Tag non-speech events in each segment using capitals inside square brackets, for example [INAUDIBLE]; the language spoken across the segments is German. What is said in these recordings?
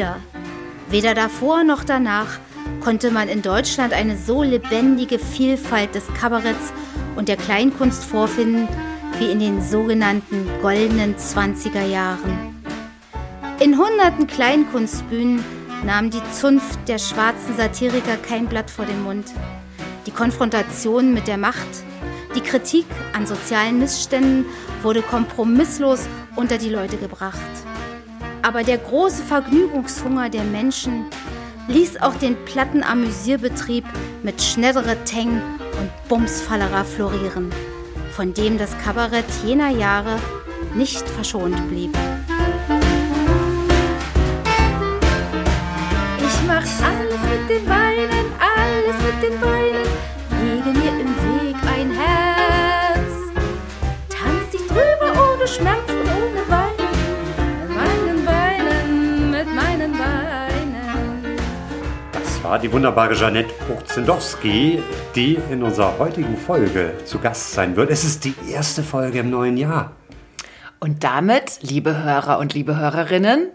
wieder, weder davor noch danach, konnte man in Deutschland eine so lebendige Vielfalt des Kabaretts und der Kleinkunst vorfinden wie in den sogenannten goldenen 20er Jahren. In hunderten Kleinkunstbühnen nahm die Zunft der schwarzen Satiriker kein Blatt vor den Mund. Die Konfrontation mit der Macht, die Kritik an sozialen Missständen wurde kompromisslos unter die Leute gebracht. Aber der große Vergnügungshunger der Menschen ließ auch den platten Amüsierbetrieb mit Schnedderer Teng und Bumsfallerer florieren, von dem das Kabarett jener Jahre nicht verschont blieb. Ich mach alles mit den Beinen, alles mit den Beinen, lege mir im Weg ein Herz. Tanz dich drüber ohne Schmerz Das war die wunderbare Janette Buchzendowski, die in unserer heutigen Folge zu Gast sein wird. Es ist die erste Folge im neuen Jahr. Und damit, liebe Hörer und liebe Hörerinnen,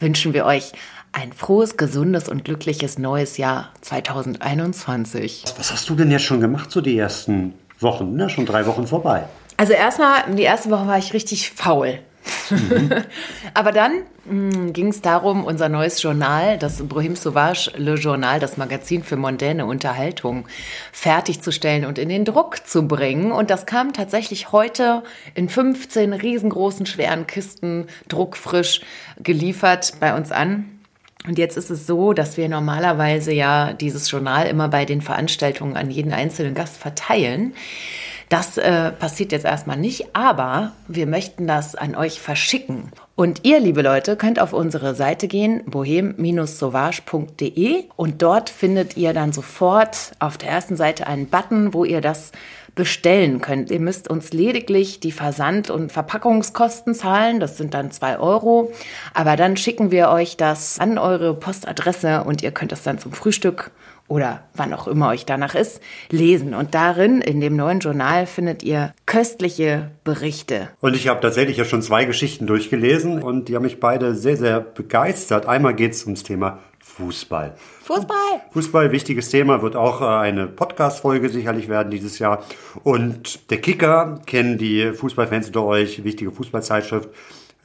wünschen wir euch ein frohes, gesundes und glückliches neues Jahr 2021. Was hast du denn jetzt schon gemacht, so die ersten Wochen? Ne? Schon drei Wochen vorbei. Also erstmal, die erste Woche war ich richtig faul. [LAUGHS] Aber dann ging es darum, unser neues Journal, das Bohem Sauvage Le Journal, das Magazin für mondäne Unterhaltung, fertigzustellen und in den Druck zu bringen. Und das kam tatsächlich heute in 15 riesengroßen, schweren Kisten, druckfrisch geliefert bei uns an. Und jetzt ist es so, dass wir normalerweise ja dieses Journal immer bei den Veranstaltungen an jeden einzelnen Gast verteilen. Das äh, passiert jetzt erstmal nicht, aber wir möchten das an euch verschicken. Und ihr, liebe Leute, könnt auf unsere Seite gehen, bohem-sauvage.de und dort findet ihr dann sofort auf der ersten Seite einen Button, wo ihr das bestellen könnt. Ihr müsst uns lediglich die Versand- und Verpackungskosten zahlen. Das sind dann zwei Euro. Aber dann schicken wir euch das an eure Postadresse und ihr könnt es dann zum Frühstück oder wann auch immer euch danach ist, lesen. Und darin, in dem neuen Journal, findet ihr köstliche Berichte. Und ich habe tatsächlich ja schon zwei Geschichten durchgelesen und die haben mich beide sehr, sehr begeistert. Einmal geht es ums Thema Fußball. Fußball! Fußball, wichtiges Thema, wird auch äh, eine Podcast-Folge sicherlich werden dieses Jahr. Und der Kicker, kennen die Fußballfans unter euch, wichtige Fußballzeitschrift,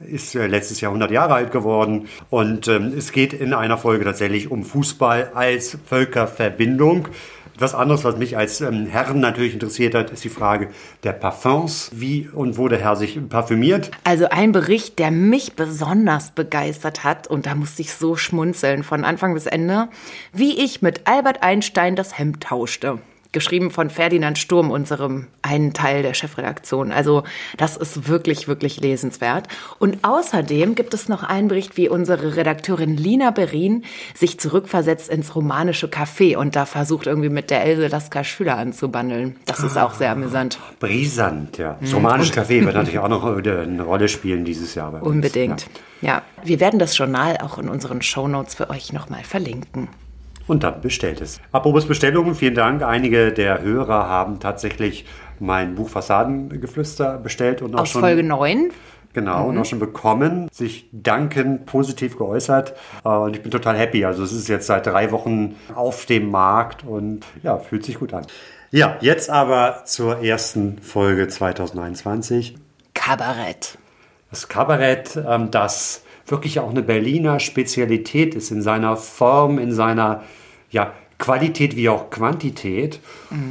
ist äh, letztes Jahr 100 Jahre alt geworden. Und ähm, es geht in einer Folge tatsächlich um Fußball als Völkerverbindung. Etwas anderes, was mich als ähm, Herren natürlich interessiert hat, ist die Frage der Parfums. Wie und wo der Herr sich parfümiert. Also ein Bericht, der mich besonders begeistert hat, und da musste ich so schmunzeln von Anfang bis Ende, wie ich mit Albert Einstein das Hemd tauschte. Geschrieben von Ferdinand Sturm, unserem einen Teil der Chefredaktion. Also das ist wirklich, wirklich lesenswert. Und außerdem gibt es noch einen Bericht, wie unsere Redakteurin Lina Berin sich zurückversetzt ins romanische Café und da versucht irgendwie mit der Else Lasker Schüler anzubandeln. Das ist auch sehr amüsant. Brisant, ja. Das romanische Café wird natürlich auch noch eine Rolle spielen dieses Jahr. Unbedingt. Ja. Ja. wir werden das Journal auch in unseren Shownotes für euch nochmal verlinken. Und dann bestellt es. Apropos Bestellungen, vielen Dank. Einige der Hörer haben tatsächlich mein Buch Fassadengeflüster bestellt und auch Aus schon Folge 9. Genau, und auch schon bekommen, sich danken, positiv geäußert. Äh, Und ich bin total happy. Also es ist jetzt seit drei Wochen auf dem Markt und ja, fühlt sich gut an. Ja, jetzt aber zur ersten Folge 2021. Kabarett. Das Kabarett, ähm, das wirklich auch eine Berliner Spezialität ist in seiner Form, in seiner ja, Qualität wie auch Quantität.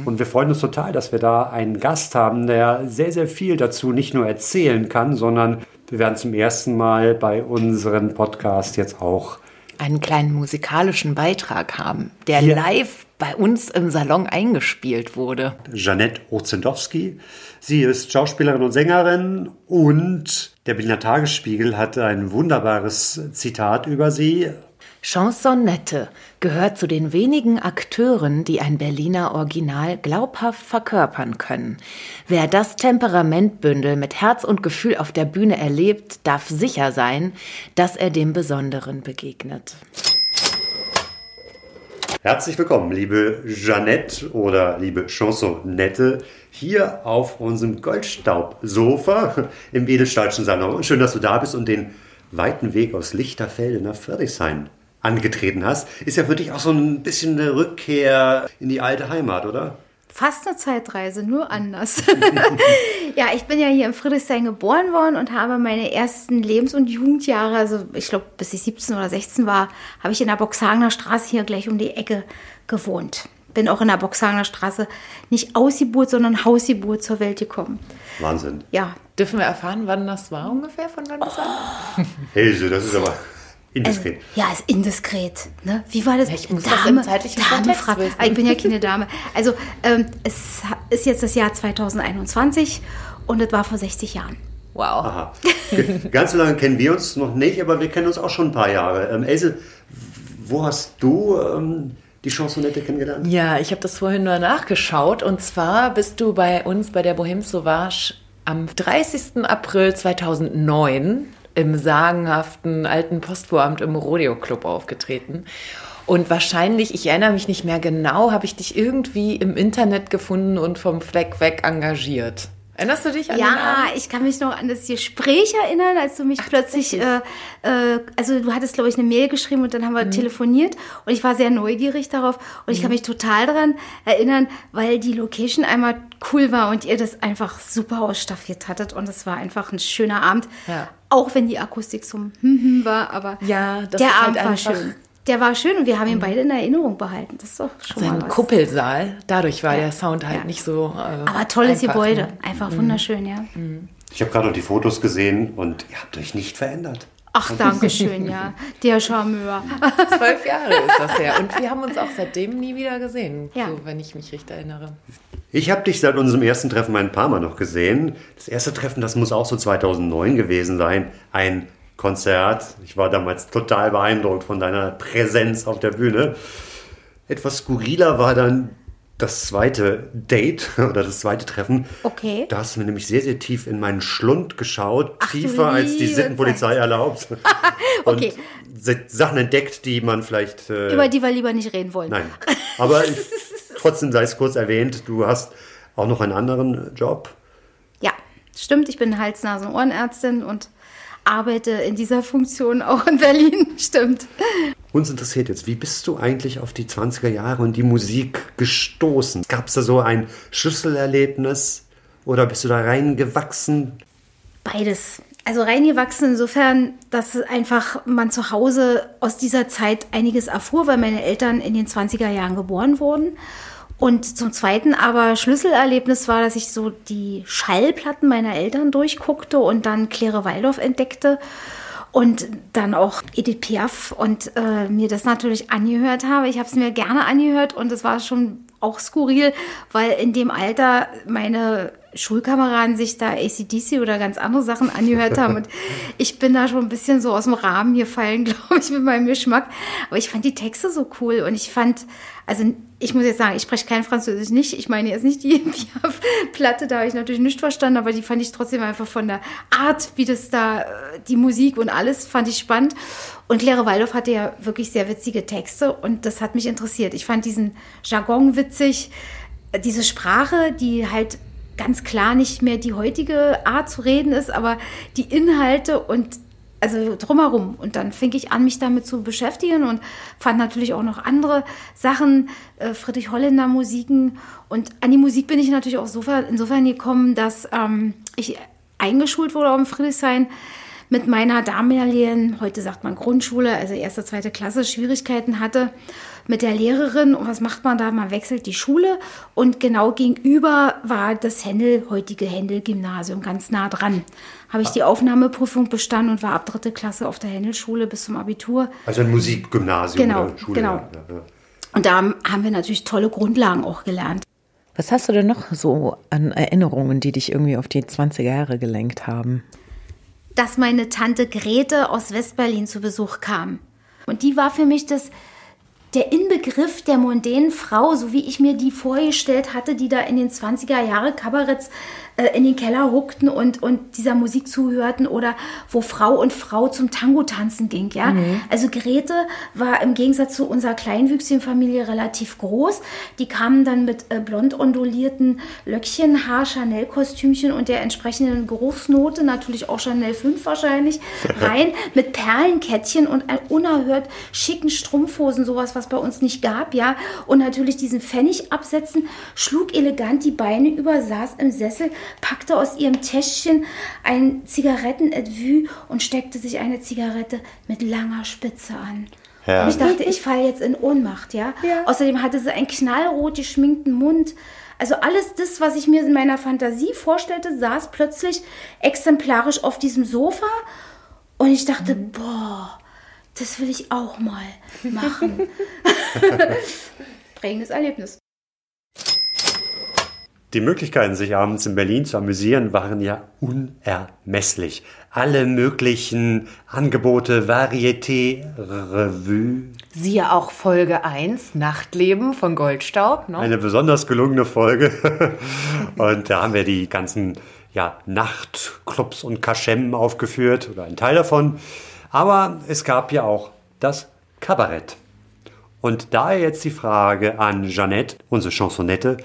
Und wir freuen uns total, dass wir da einen Gast haben, der sehr, sehr viel dazu nicht nur erzählen kann, sondern wir werden zum ersten Mal bei unserem Podcast jetzt auch einen kleinen musikalischen Beitrag haben, der Hier. live bei uns im Salon eingespielt wurde. Janette Ozendowski. Sie ist Schauspielerin und Sängerin und der Berliner Tagesspiegel hatte ein wunderbares Zitat über sie. Chansonnette gehört zu den wenigen Akteuren, die ein Berliner Original glaubhaft verkörpern können. Wer das Temperamentbündel mit Herz und Gefühl auf der Bühne erlebt, darf sicher sein, dass er dem Besonderen begegnet. Herzlich willkommen, liebe Jeannette oder liebe Chansonnette, hier auf unserem Goldstaubsofa im Edelstahlschen Salon. Schön, dass du da bist und den weiten Weg aus Lichterfelde nach Friedrichshain angetreten hast. Ist ja für dich auch so ein bisschen eine Rückkehr in die alte Heimat, oder? Fast eine Zeitreise, nur anders. [LAUGHS] ja, ich bin ja hier in Friedrichshain geboren worden und habe meine ersten Lebens- und Jugendjahre, also ich glaube bis ich 17 oder 16 war, habe ich in der Boxhagener Straße hier gleich um die Ecke gewohnt. Bin auch in der Boxhagener Straße nicht Ausgeburt, sondern Hausgeburt zur Welt gekommen. Wahnsinn. Ja. Dürfen wir erfahren, wann das war ungefähr, von wann das war? Helse, das ist aber... Indiskret. Also, ja, ist indiskret. Ne? Wie war das? Ich muss Dame, das im zeitlichen Dame fragt. Ich bin ja keine Dame. Also ähm, es ist jetzt das Jahr 2021 und es war vor 60 Jahren. Wow. Aha. Ganz so lange kennen wir uns noch nicht, aber wir kennen uns auch schon ein paar Jahre. Ähm, Else, wo hast du ähm, die Chansonette kennengelernt? Ja, ich habe das vorhin nur nachgeschaut. Und zwar bist du bei uns bei der Bohème Sauvage am 30. April 2009 im sagenhaften alten Postvoramt im Rodeo Club aufgetreten. Und wahrscheinlich, ich erinnere mich nicht mehr genau, habe ich dich irgendwie im Internet gefunden und vom Fleck weg engagiert. Erinnerst du dich an Ja, ich kann mich noch an das Gespräch erinnern, als du mich Ach, plötzlich, äh, äh, also du hattest, glaube ich, eine Mail geschrieben und dann haben wir mhm. telefoniert und ich war sehr neugierig darauf und mhm. ich kann mhm. mich total daran erinnern, weil die Location einmal cool war und ihr das einfach super ausstaffiert hattet und es war einfach ein schöner Abend. Ja. Auch wenn die Akustik so war, aber ja, der Abend halt war schön. Der war schön und wir haben ihn mhm. beide in Erinnerung behalten. Das ist doch schon Sein mal was. Kuppelsaal, dadurch war ja. der Sound halt ja. nicht so. Äh, Aber tolles einfach, Gebäude, ne? einfach mhm. wunderschön, ja. Mhm. Ich habe gerade noch die Fotos gesehen und ihr habt euch nicht verändert. Ach, danke schön, ja. Der Charmeur. [LAUGHS] Zwölf Jahre ist das her. Und wir haben uns auch seitdem nie wieder gesehen, ja. so, wenn ich mich richtig erinnere. Ich habe dich seit unserem ersten Treffen ein paar Mal noch gesehen. Das erste Treffen, das muss auch so 2009 gewesen sein. Ein Konzert. Ich war damals total beeindruckt von deiner Präsenz auf der Bühne. Etwas skurriler war dann das zweite Date [LAUGHS] oder das zweite Treffen. Okay. Da hast du mir nämlich sehr, sehr tief in meinen Schlund geschaut, Ach, tiefer als die Sittenpolizei erlaubt. [LAUGHS] okay. Und Sachen entdeckt, die man vielleicht. Äh, Über die wir lieber nicht reden wollen. Nein. [LAUGHS] Aber ich, trotzdem sei es kurz erwähnt, du hast auch noch einen anderen Job. Ja, stimmt. Ich bin Hals-, Nasen-, Ohrenärztin und arbeite in dieser Funktion auch in Berlin, stimmt. Uns interessiert jetzt, wie bist du eigentlich auf die 20er Jahre und die Musik gestoßen? Gab es da so ein Schlüsselerlebnis oder bist du da reingewachsen? Beides. Also reingewachsen insofern, dass einfach man zu Hause aus dieser Zeit einiges erfuhr, weil meine Eltern in den 20er Jahren geboren wurden und zum Zweiten aber Schlüsselerlebnis war, dass ich so die Schallplatten meiner Eltern durchguckte und dann Claire Waldorf entdeckte und dann auch Edith Piaf und äh, mir das natürlich angehört habe. Ich habe es mir gerne angehört und es war schon auch skurril, weil in dem Alter meine Schulkameraden sich da ACDC oder ganz andere Sachen angehört haben. Und [LAUGHS] ich bin da schon ein bisschen so aus dem Rahmen gefallen, [LAUGHS] glaube ich, mit meinem Geschmack. Aber ich fand die Texte so cool und ich fand, also ich muss jetzt sagen, ich spreche kein Französisch nicht. Ich meine jetzt nicht die [LAUGHS] Piaf-Platte, da habe ich natürlich nicht verstanden, aber die fand ich trotzdem einfach von der Art, wie das da, äh, die Musik und alles, fand ich spannend. Und Claire Waldorf hatte ja wirklich sehr witzige Texte und das hat mich interessiert. Ich fand diesen Jargon witzig, diese Sprache, die halt ganz klar nicht mehr die heutige Art zu reden ist, aber die Inhalte und also drumherum. Und dann fing ich an, mich damit zu beschäftigen und fand natürlich auch noch andere Sachen, äh, Friedrich Holländer Musiken. Und an die Musik bin ich natürlich auch insofern, insofern gekommen, dass ähm, ich eingeschult wurde auf Friedrichshain mit meiner damaligen, heute sagt man Grundschule, also erste, zweite Klasse, Schwierigkeiten hatte, mit der Lehrerin. Und was macht man da? Man wechselt die Schule. Und genau gegenüber war das Händel, heutige Händel-Gymnasium, ganz nah dran. Habe ich die Aufnahmeprüfung bestanden und war ab dritte Klasse auf der Händelschule bis zum Abitur. Also ein Musikgymnasium Genau, oder Schule. genau. Ja, ja. Und da haben wir natürlich tolle Grundlagen auch gelernt. Was hast du denn noch so an Erinnerungen, die dich irgendwie auf die 20er Jahre gelenkt haben? dass meine Tante Grete aus Westberlin zu Besuch kam. Und die war für mich das, der Inbegriff der mondänen Frau, so wie ich mir die vorgestellt hatte, die da in den 20er Jahre Kabaretts äh, in den Keller huckten und, und dieser Musik zuhörten oder wo Frau und Frau zum Tango tanzen ging. Ja? Also Grete war im Gegensatz zu unserer kleinwüchsigen Familie relativ groß. Die kamen dann mit äh, blond ondulierten Löckchen, Haar, Chanel-Kostümchen und der entsprechenden Geruchsnote, natürlich auch Chanel 5 wahrscheinlich, [LAUGHS] rein mit Perlenkettchen und unerhört schicken Strumpfhosen, sowas, was bei uns nicht gab, ja. Und natürlich diesen Pfennig absetzen, schlug elegant die Beine über, saß im Sessel, packte aus ihrem Täschchen ein Zigarettenetui und steckte sich eine Zigarette mit langer Spitze an. Ja. Und ich dachte, ich falle jetzt in Ohnmacht, ja? Außerdem hatte sie einen knallrot geschminkten Mund. Also alles das, was ich mir in meiner Fantasie vorstellte, saß plötzlich exemplarisch auf diesem Sofa. Und ich dachte, boah, das will ich auch mal machen. [LAUGHS] Prägendes Erlebnis. Die Möglichkeiten, sich abends in Berlin zu amüsieren, waren ja unermesslich. Alle möglichen Angebote, Varieté, Revue. Siehe auch Folge 1, Nachtleben von Goldstaub. Ne? Eine besonders gelungene Folge. [LAUGHS] Und da haben wir die ganzen ja, Nachtclubs und Kaschem aufgeführt, oder ein Teil davon. Aber es gab ja auch das Kabarett. Und daher jetzt die Frage an Jeannette, unsere Chansonette.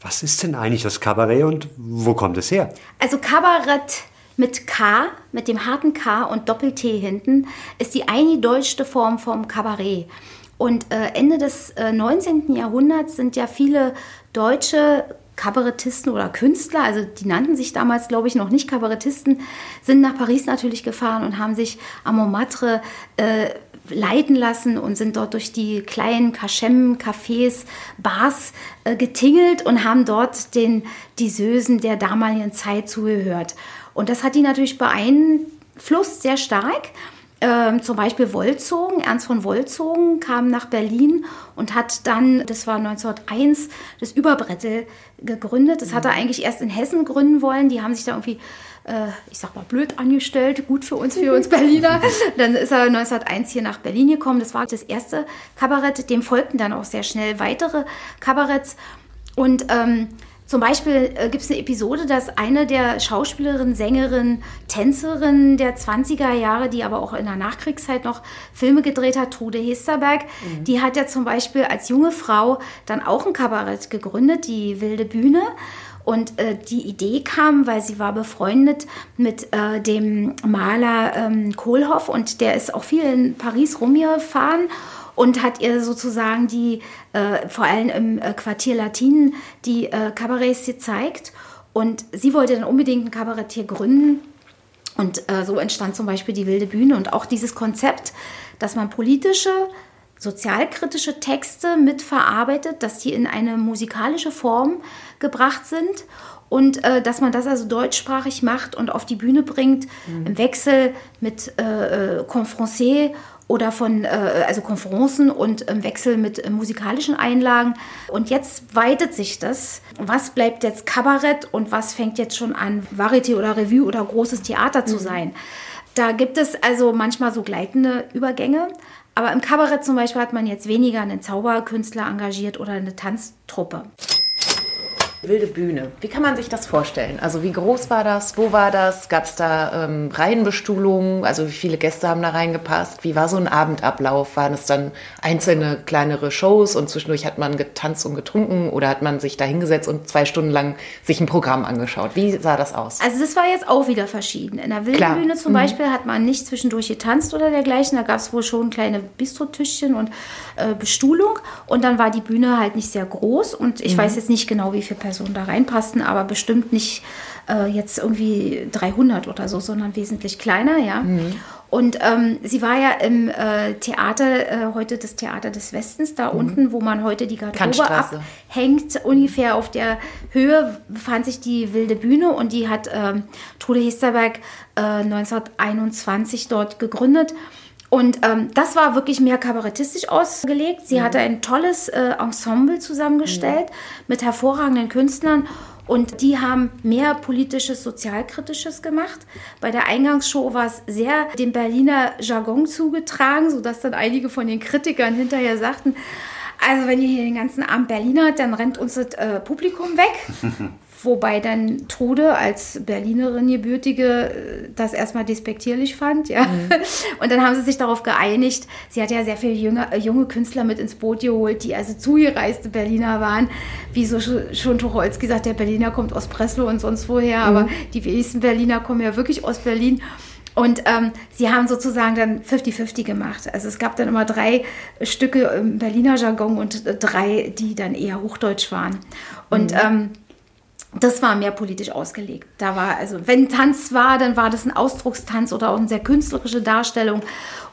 Was ist denn eigentlich das Kabarett und wo kommt es her? Also Kabarett mit K, mit dem harten K und Doppel-T hinten, ist die eingedeutschte Form vom Kabarett. Und äh, Ende des äh, 19. Jahrhunderts sind ja viele deutsche Kabarettisten oder Künstler, also die nannten sich damals, glaube ich, noch nicht Kabarettisten, sind nach Paris natürlich gefahren und haben sich am Montmartre äh, leiten lassen und sind dort durch die kleinen Kaschem, Cafés, Bars äh, getingelt und haben dort den Disösen der damaligen Zeit zugehört. Und das hat die natürlich beeinflusst sehr stark. Ähm, zum Beispiel Wolzogen, Ernst von Wolzogen kam nach Berlin und hat dann, das war 1901, das Überbrettel gegründet. Das hat er eigentlich erst in Hessen gründen wollen. Die haben sich da irgendwie, äh, ich sag mal, blöd angestellt. Gut für uns, für uns [LAUGHS] Berliner. Dann ist er 1901 hier nach Berlin gekommen. Das war das erste Kabarett. Dem folgten dann auch sehr schnell weitere Kabaretts. Und ähm, zum Beispiel äh, gibt es eine Episode, dass eine der Schauspielerinnen, Sängerinnen, Tänzerinnen der 20er Jahre, die aber auch in der Nachkriegszeit noch Filme gedreht hat, Trude Hesterberg, die hat ja zum Beispiel als junge Frau dann auch ein Kabarett gegründet, die Wilde Bühne. Und äh, die Idee kam, weil sie war befreundet mit äh, dem Maler ähm, Kohlhoff und der ist auch viel in Paris rumgefahren und hat ihr sozusagen die, äh, vor allem im äh, Quartier Latin, die äh, Kabarets gezeigt. Und sie wollte dann unbedingt ein Kabarett gründen. Und äh, so entstand zum Beispiel die Wilde Bühne und auch dieses Konzept, dass man politische, sozialkritische Texte mitverarbeitet, dass die in eine musikalische Form gebracht sind und äh, dass man das also deutschsprachig macht und auf die Bühne bringt im Wechsel mit äh, äh, Confrancais oder von äh, also Konferenzen und im Wechsel mit äh, musikalischen Einlagen. Und jetzt weitet sich das. Was bleibt jetzt Kabarett und was fängt jetzt schon an, Varieté oder Revue oder großes Theater zu sein? Da gibt es also manchmal so gleitende Übergänge. Aber im Kabarett zum Beispiel hat man jetzt weniger einen Zauberkünstler engagiert oder eine Tanztruppe. Wilde Bühne. Wie kann man sich das vorstellen? Also wie groß war das? Wo war das? Gab es da ähm, Reihenbestuhlungen? Also wie viele Gäste haben da reingepasst? Wie war so ein Abendablauf? Waren es dann einzelne kleinere Shows und zwischendurch hat man getanzt und getrunken oder hat man sich da hingesetzt und zwei Stunden lang sich ein Programm angeschaut? Wie sah das aus? Also das war jetzt auch wieder verschieden. In der Wilden Klar. Bühne zum Beispiel hat man nicht zwischendurch getanzt oder dergleichen. Da gab es wohl schon kleine Bistrotischchen und äh, Bestuhlung. Und dann war die Bühne halt nicht sehr groß. Und ich weiß jetzt nicht genau, wie viele Personen da reinpassten, aber bestimmt nicht äh, jetzt irgendwie 300 oder so, sondern wesentlich kleiner, ja. Und ähm, sie war ja im äh, Theater, äh, heute das Theater des Westens, da mhm. unten, wo man heute die Garderobe abhängt. Ungefähr auf der Höhe befand sich die wilde Bühne und die hat ähm, Trude Hesterberg äh, 1921 dort gegründet. Und ähm, das war wirklich mehr kabarettistisch ausgelegt. Sie mhm. hatte ein tolles äh, Ensemble zusammengestellt mhm. mit hervorragenden Künstlern. Und die haben mehr politisches, sozialkritisches gemacht. Bei der Eingangsshow war es sehr dem Berliner Jargon zugetragen, sodass dann einige von den Kritikern hinterher sagten, also wenn ihr hier den ganzen Abend Berliner, dann rennt uns das äh, Publikum weg. [LAUGHS] Wobei dann Trude als Berlinerin gebürtige äh, das erstmal despektierlich fand, ja. Mhm. [LAUGHS] Und dann haben sie sich darauf geeinigt. Sie hat ja sehr viele junge, äh, junge Künstler mit ins Boot geholt, die also zugereiste Berliner waren. Wie so schon Tucholsky sagt, der Berliner kommt aus Breslau und sonst woher, mhm. aber die wenigsten Berliner kommen ja wirklich aus Berlin. Und ähm, sie haben sozusagen dann 50-50 gemacht. Also es gab dann immer drei Stücke im Berliner Jargon und äh, drei, die dann eher Hochdeutsch waren. Und mhm. ähm, das war mehr politisch ausgelegt. Da war, also wenn Tanz war, dann war das ein Ausdruckstanz oder auch eine sehr künstlerische Darstellung.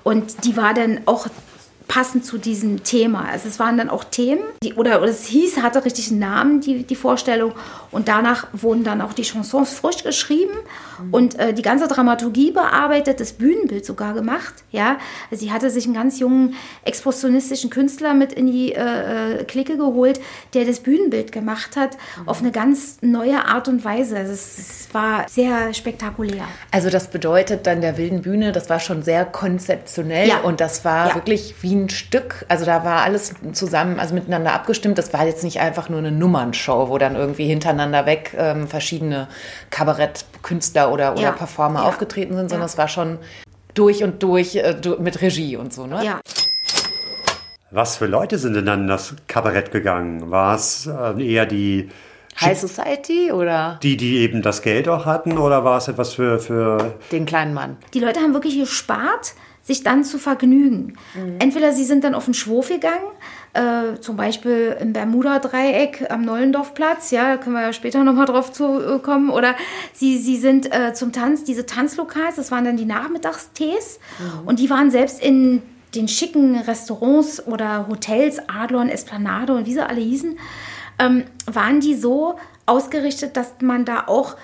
Und die war dann auch passend zu diesem Thema. Also es waren dann auch Themen, die, oder, es hieß, hatte richtig einen Namen, die, die Vorstellung. Und danach wurden dann auch die Chansons frisch geschrieben. Und äh, die ganze Dramaturgie bearbeitet, das Bühnenbild sogar gemacht. Ja, sie hatte sich einen ganz jungen expressionistischen Künstler mit in die äh, äh Clique geholt, der das Bühnenbild gemacht hat mhm. auf eine ganz neue Art und Weise. Also es, es, war sehr spektakulär. Also das bedeutet dann der wilden Bühne, das war schon sehr konzeptionell ja. und das war ja. wirklich wie ein Stück. Also da war alles zusammen, also miteinander abgestimmt. Das war jetzt nicht einfach nur eine Nummernshow, wo dann irgendwie hintereinander weg ähm, verschiedene Kabarettkünstler oder, oder ja. Performer ja. aufgetreten sind, sondern ja. es war schon durch und durch äh, mit Regie und so, ne? Ja. Was für Leute sind denn dann in das Kabarett gegangen? War es äh, eher die High Society oder? Die, die eben das Geld auch hatten oder war es etwas für, für. Den kleinen Mann. Die Leute haben wirklich gespart sich dann zu vergnügen. Mhm. Entweder sie sind dann auf den Schwurf gegangen, äh, zum Beispiel im Bermuda-Dreieck am Nollendorfplatz, ja, da können wir ja später nochmal drauf zu äh, kommen, oder sie, sie sind äh, zum Tanz, diese Tanzlokals, das waren dann die Nachmittagstees. Mhm. und die waren selbst in den schicken Restaurants oder Hotels, Adlon, Esplanade und wie sie alle hießen, ähm, waren die so ausgerichtet, dass man da auch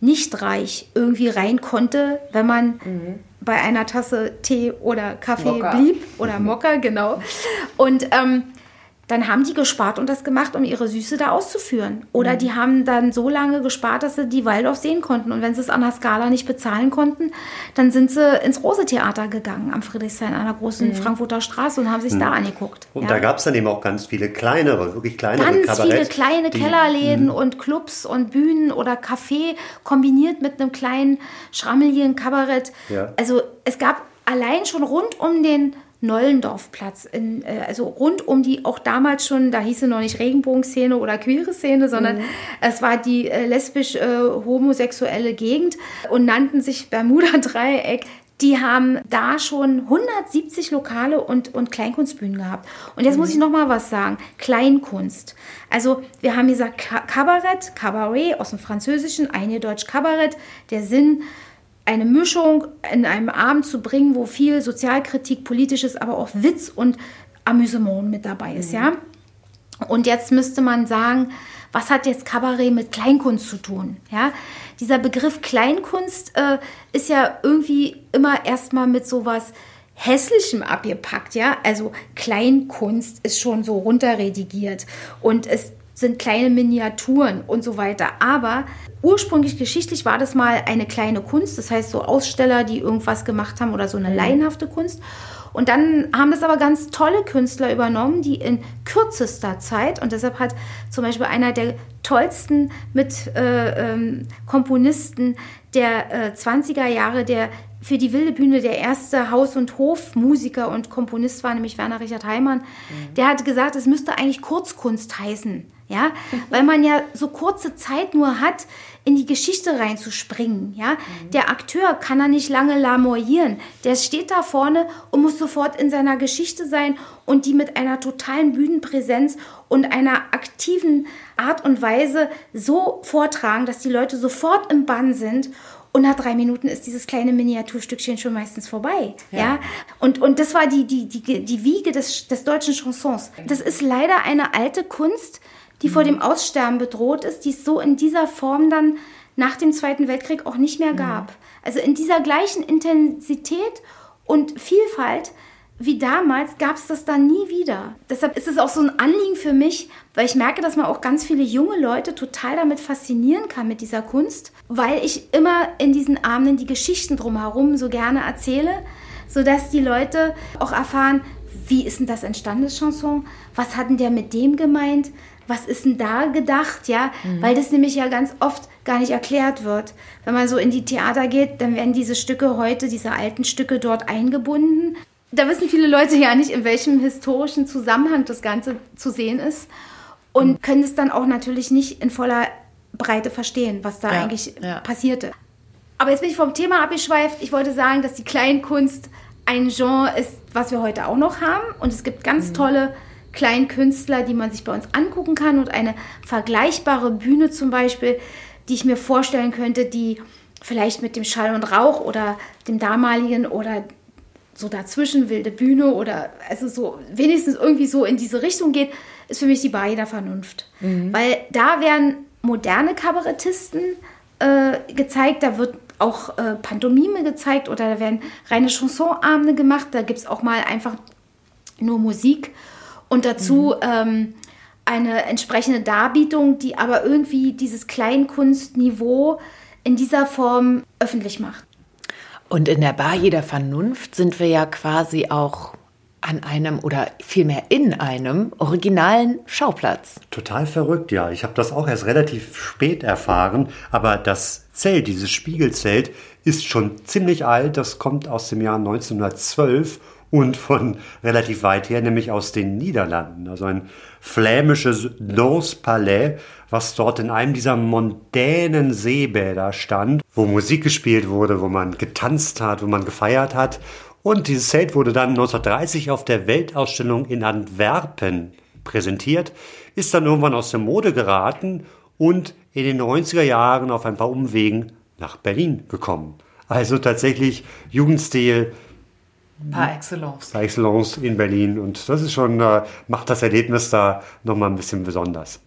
nicht reich irgendwie rein konnte, wenn man mhm bei einer Tasse Tee oder Kaffee Mokka. blieb oder. Mokka, genau. Und ähm, dann haben die gespart und das gemacht, um ihre Süße da auszuführen. Oder mhm. die haben dann so lange gespart, dass sie die Waldorf sehen konnten. Und wenn sie es an der Skala nicht bezahlen konnten, dann sind sie ins Rose-Theater gegangen am Friedrichshain, einer großen mhm. Frankfurter Straße und haben sich mhm. da angeguckt. Und ja. da gab es dann eben auch ganz viele kleinere, wirklich kleinere Ganz Kabarett, viele kleine Kellerläden mhm. und Clubs und Bühnen oder Café kombiniert mit einem kleinen schrammeligen Kabarett. Ja. Also es gab allein schon rund um den Nollendorfplatz, in, äh, also rund um die, auch damals schon, da hieß es noch nicht Regenbogenszene oder queere Szene, sondern mhm. es war die äh, lesbisch-homosexuelle äh, Gegend und nannten sich Bermuda-Dreieck. Die haben da schon 170 Lokale und, und Kleinkunstbühnen gehabt. Und jetzt mhm. muss ich noch mal was sagen. Kleinkunst. Also wir haben gesagt Kabarett, Cabaret aus dem Französischen, eine Deutsch Kabarett. Der Sinn eine Mischung in einem Abend zu bringen, wo viel Sozialkritik, politisches, aber auch Witz und Amüsement mit dabei ist, mhm. ja. Und jetzt müsste man sagen, was hat jetzt Kabarett mit Kleinkunst zu tun? Ja, dieser Begriff Kleinkunst äh, ist ja irgendwie immer erstmal mit sowas Hässlichem abgepackt, ja. Also Kleinkunst ist schon so runterredigiert und es sind kleine Miniaturen und so weiter. Aber ursprünglich geschichtlich war das mal eine kleine Kunst, das heißt so Aussteller, die irgendwas gemacht haben oder so eine mhm. laienhafte Kunst. Und dann haben das aber ganz tolle Künstler übernommen, die in kürzester Zeit, und deshalb hat zum Beispiel einer der tollsten mit äh, ähm, Komponisten der äh, 20er Jahre, der für die wilde Bühne der erste Haus- und Hofmusiker und Komponist war, nämlich Werner Richard Heimann, mhm. der hat gesagt, es müsste eigentlich Kurzkunst heißen. Ja, weil man ja so kurze Zeit nur hat, in die Geschichte reinzuspringen. Ja, mhm. der Akteur kann da nicht lange lamoyieren. Der steht da vorne und muss sofort in seiner Geschichte sein und die mit einer totalen Bühnenpräsenz und einer aktiven Art und Weise so vortragen, dass die Leute sofort im Bann sind Und nach drei Minuten ist dieses kleine Miniaturstückchen schon meistens vorbei. Ja. ja? Und, und das war die, die, die, die Wiege des, des deutschen Chansons. Das ist leider eine alte Kunst, die vor dem Aussterben bedroht ist, die es so in dieser Form dann nach dem Zweiten Weltkrieg auch nicht mehr gab. Also in dieser gleichen Intensität und Vielfalt wie damals gab es das dann nie wieder. Deshalb ist es auch so ein Anliegen für mich, weil ich merke, dass man auch ganz viele junge Leute total damit faszinieren kann mit dieser Kunst, weil ich immer in diesen Abenden die Geschichten drumherum so gerne erzähle, sodass die Leute auch erfahren, wie ist denn das entstanden, das Chanson? Was hat denn der mit dem gemeint? Was ist denn da gedacht, ja? Mhm. Weil das nämlich ja ganz oft gar nicht erklärt wird. Wenn man so in die Theater geht, dann werden diese Stücke heute, diese alten Stücke dort eingebunden da wissen viele Leute ja nicht, in welchem historischen Zusammenhang das Ganze zu sehen ist und können es dann auch natürlich nicht in voller Breite verstehen, was da ja, eigentlich ja. passierte. Aber jetzt bin ich vom Thema abgeschweift. Ich wollte sagen, dass die Kleinkunst ein Genre ist, was wir heute auch noch haben. Und es gibt ganz mhm. tolle Kleinkünstler, die man sich bei uns angucken kann. Und eine vergleichbare Bühne zum Beispiel, die ich mir vorstellen könnte, die vielleicht mit dem Schall und Rauch oder dem damaligen oder so dazwischen wilde Bühne oder also so wenigstens irgendwie so in diese Richtung geht, ist für mich die Bar der Vernunft. Mhm. Weil da werden moderne Kabarettisten äh, gezeigt, da wird auch äh, Pantomime gezeigt oder da werden reine Chansonabende gemacht, da gibt es auch mal einfach nur Musik und dazu mhm. ähm, eine entsprechende Darbietung, die aber irgendwie dieses Kleinkunstniveau in dieser Form öffentlich macht. Und in der Bar jeder Vernunft sind wir ja quasi auch an einem oder vielmehr in einem originalen Schauplatz. Total verrückt, ja. Ich habe das auch erst relativ spät erfahren, aber das Zelt, dieses Spiegelzelt, ist schon ziemlich alt. Das kommt aus dem Jahr 1912 und von relativ weit her, nämlich aus den Niederlanden. Also ein flämisches Danse-Palais, was dort in einem dieser mondänen Seebäder stand, wo Musik gespielt wurde, wo man getanzt hat, wo man gefeiert hat. Und dieses Zelt wurde dann 1930 auf der Weltausstellung in Antwerpen präsentiert, ist dann irgendwann aus der Mode geraten und in den 90er Jahren auf ein paar Umwegen nach Berlin gekommen. Also tatsächlich Jugendstil, Par excellence. Par excellence in Berlin. Und das ist schon, äh, macht das Erlebnis da nochmal ein bisschen besonders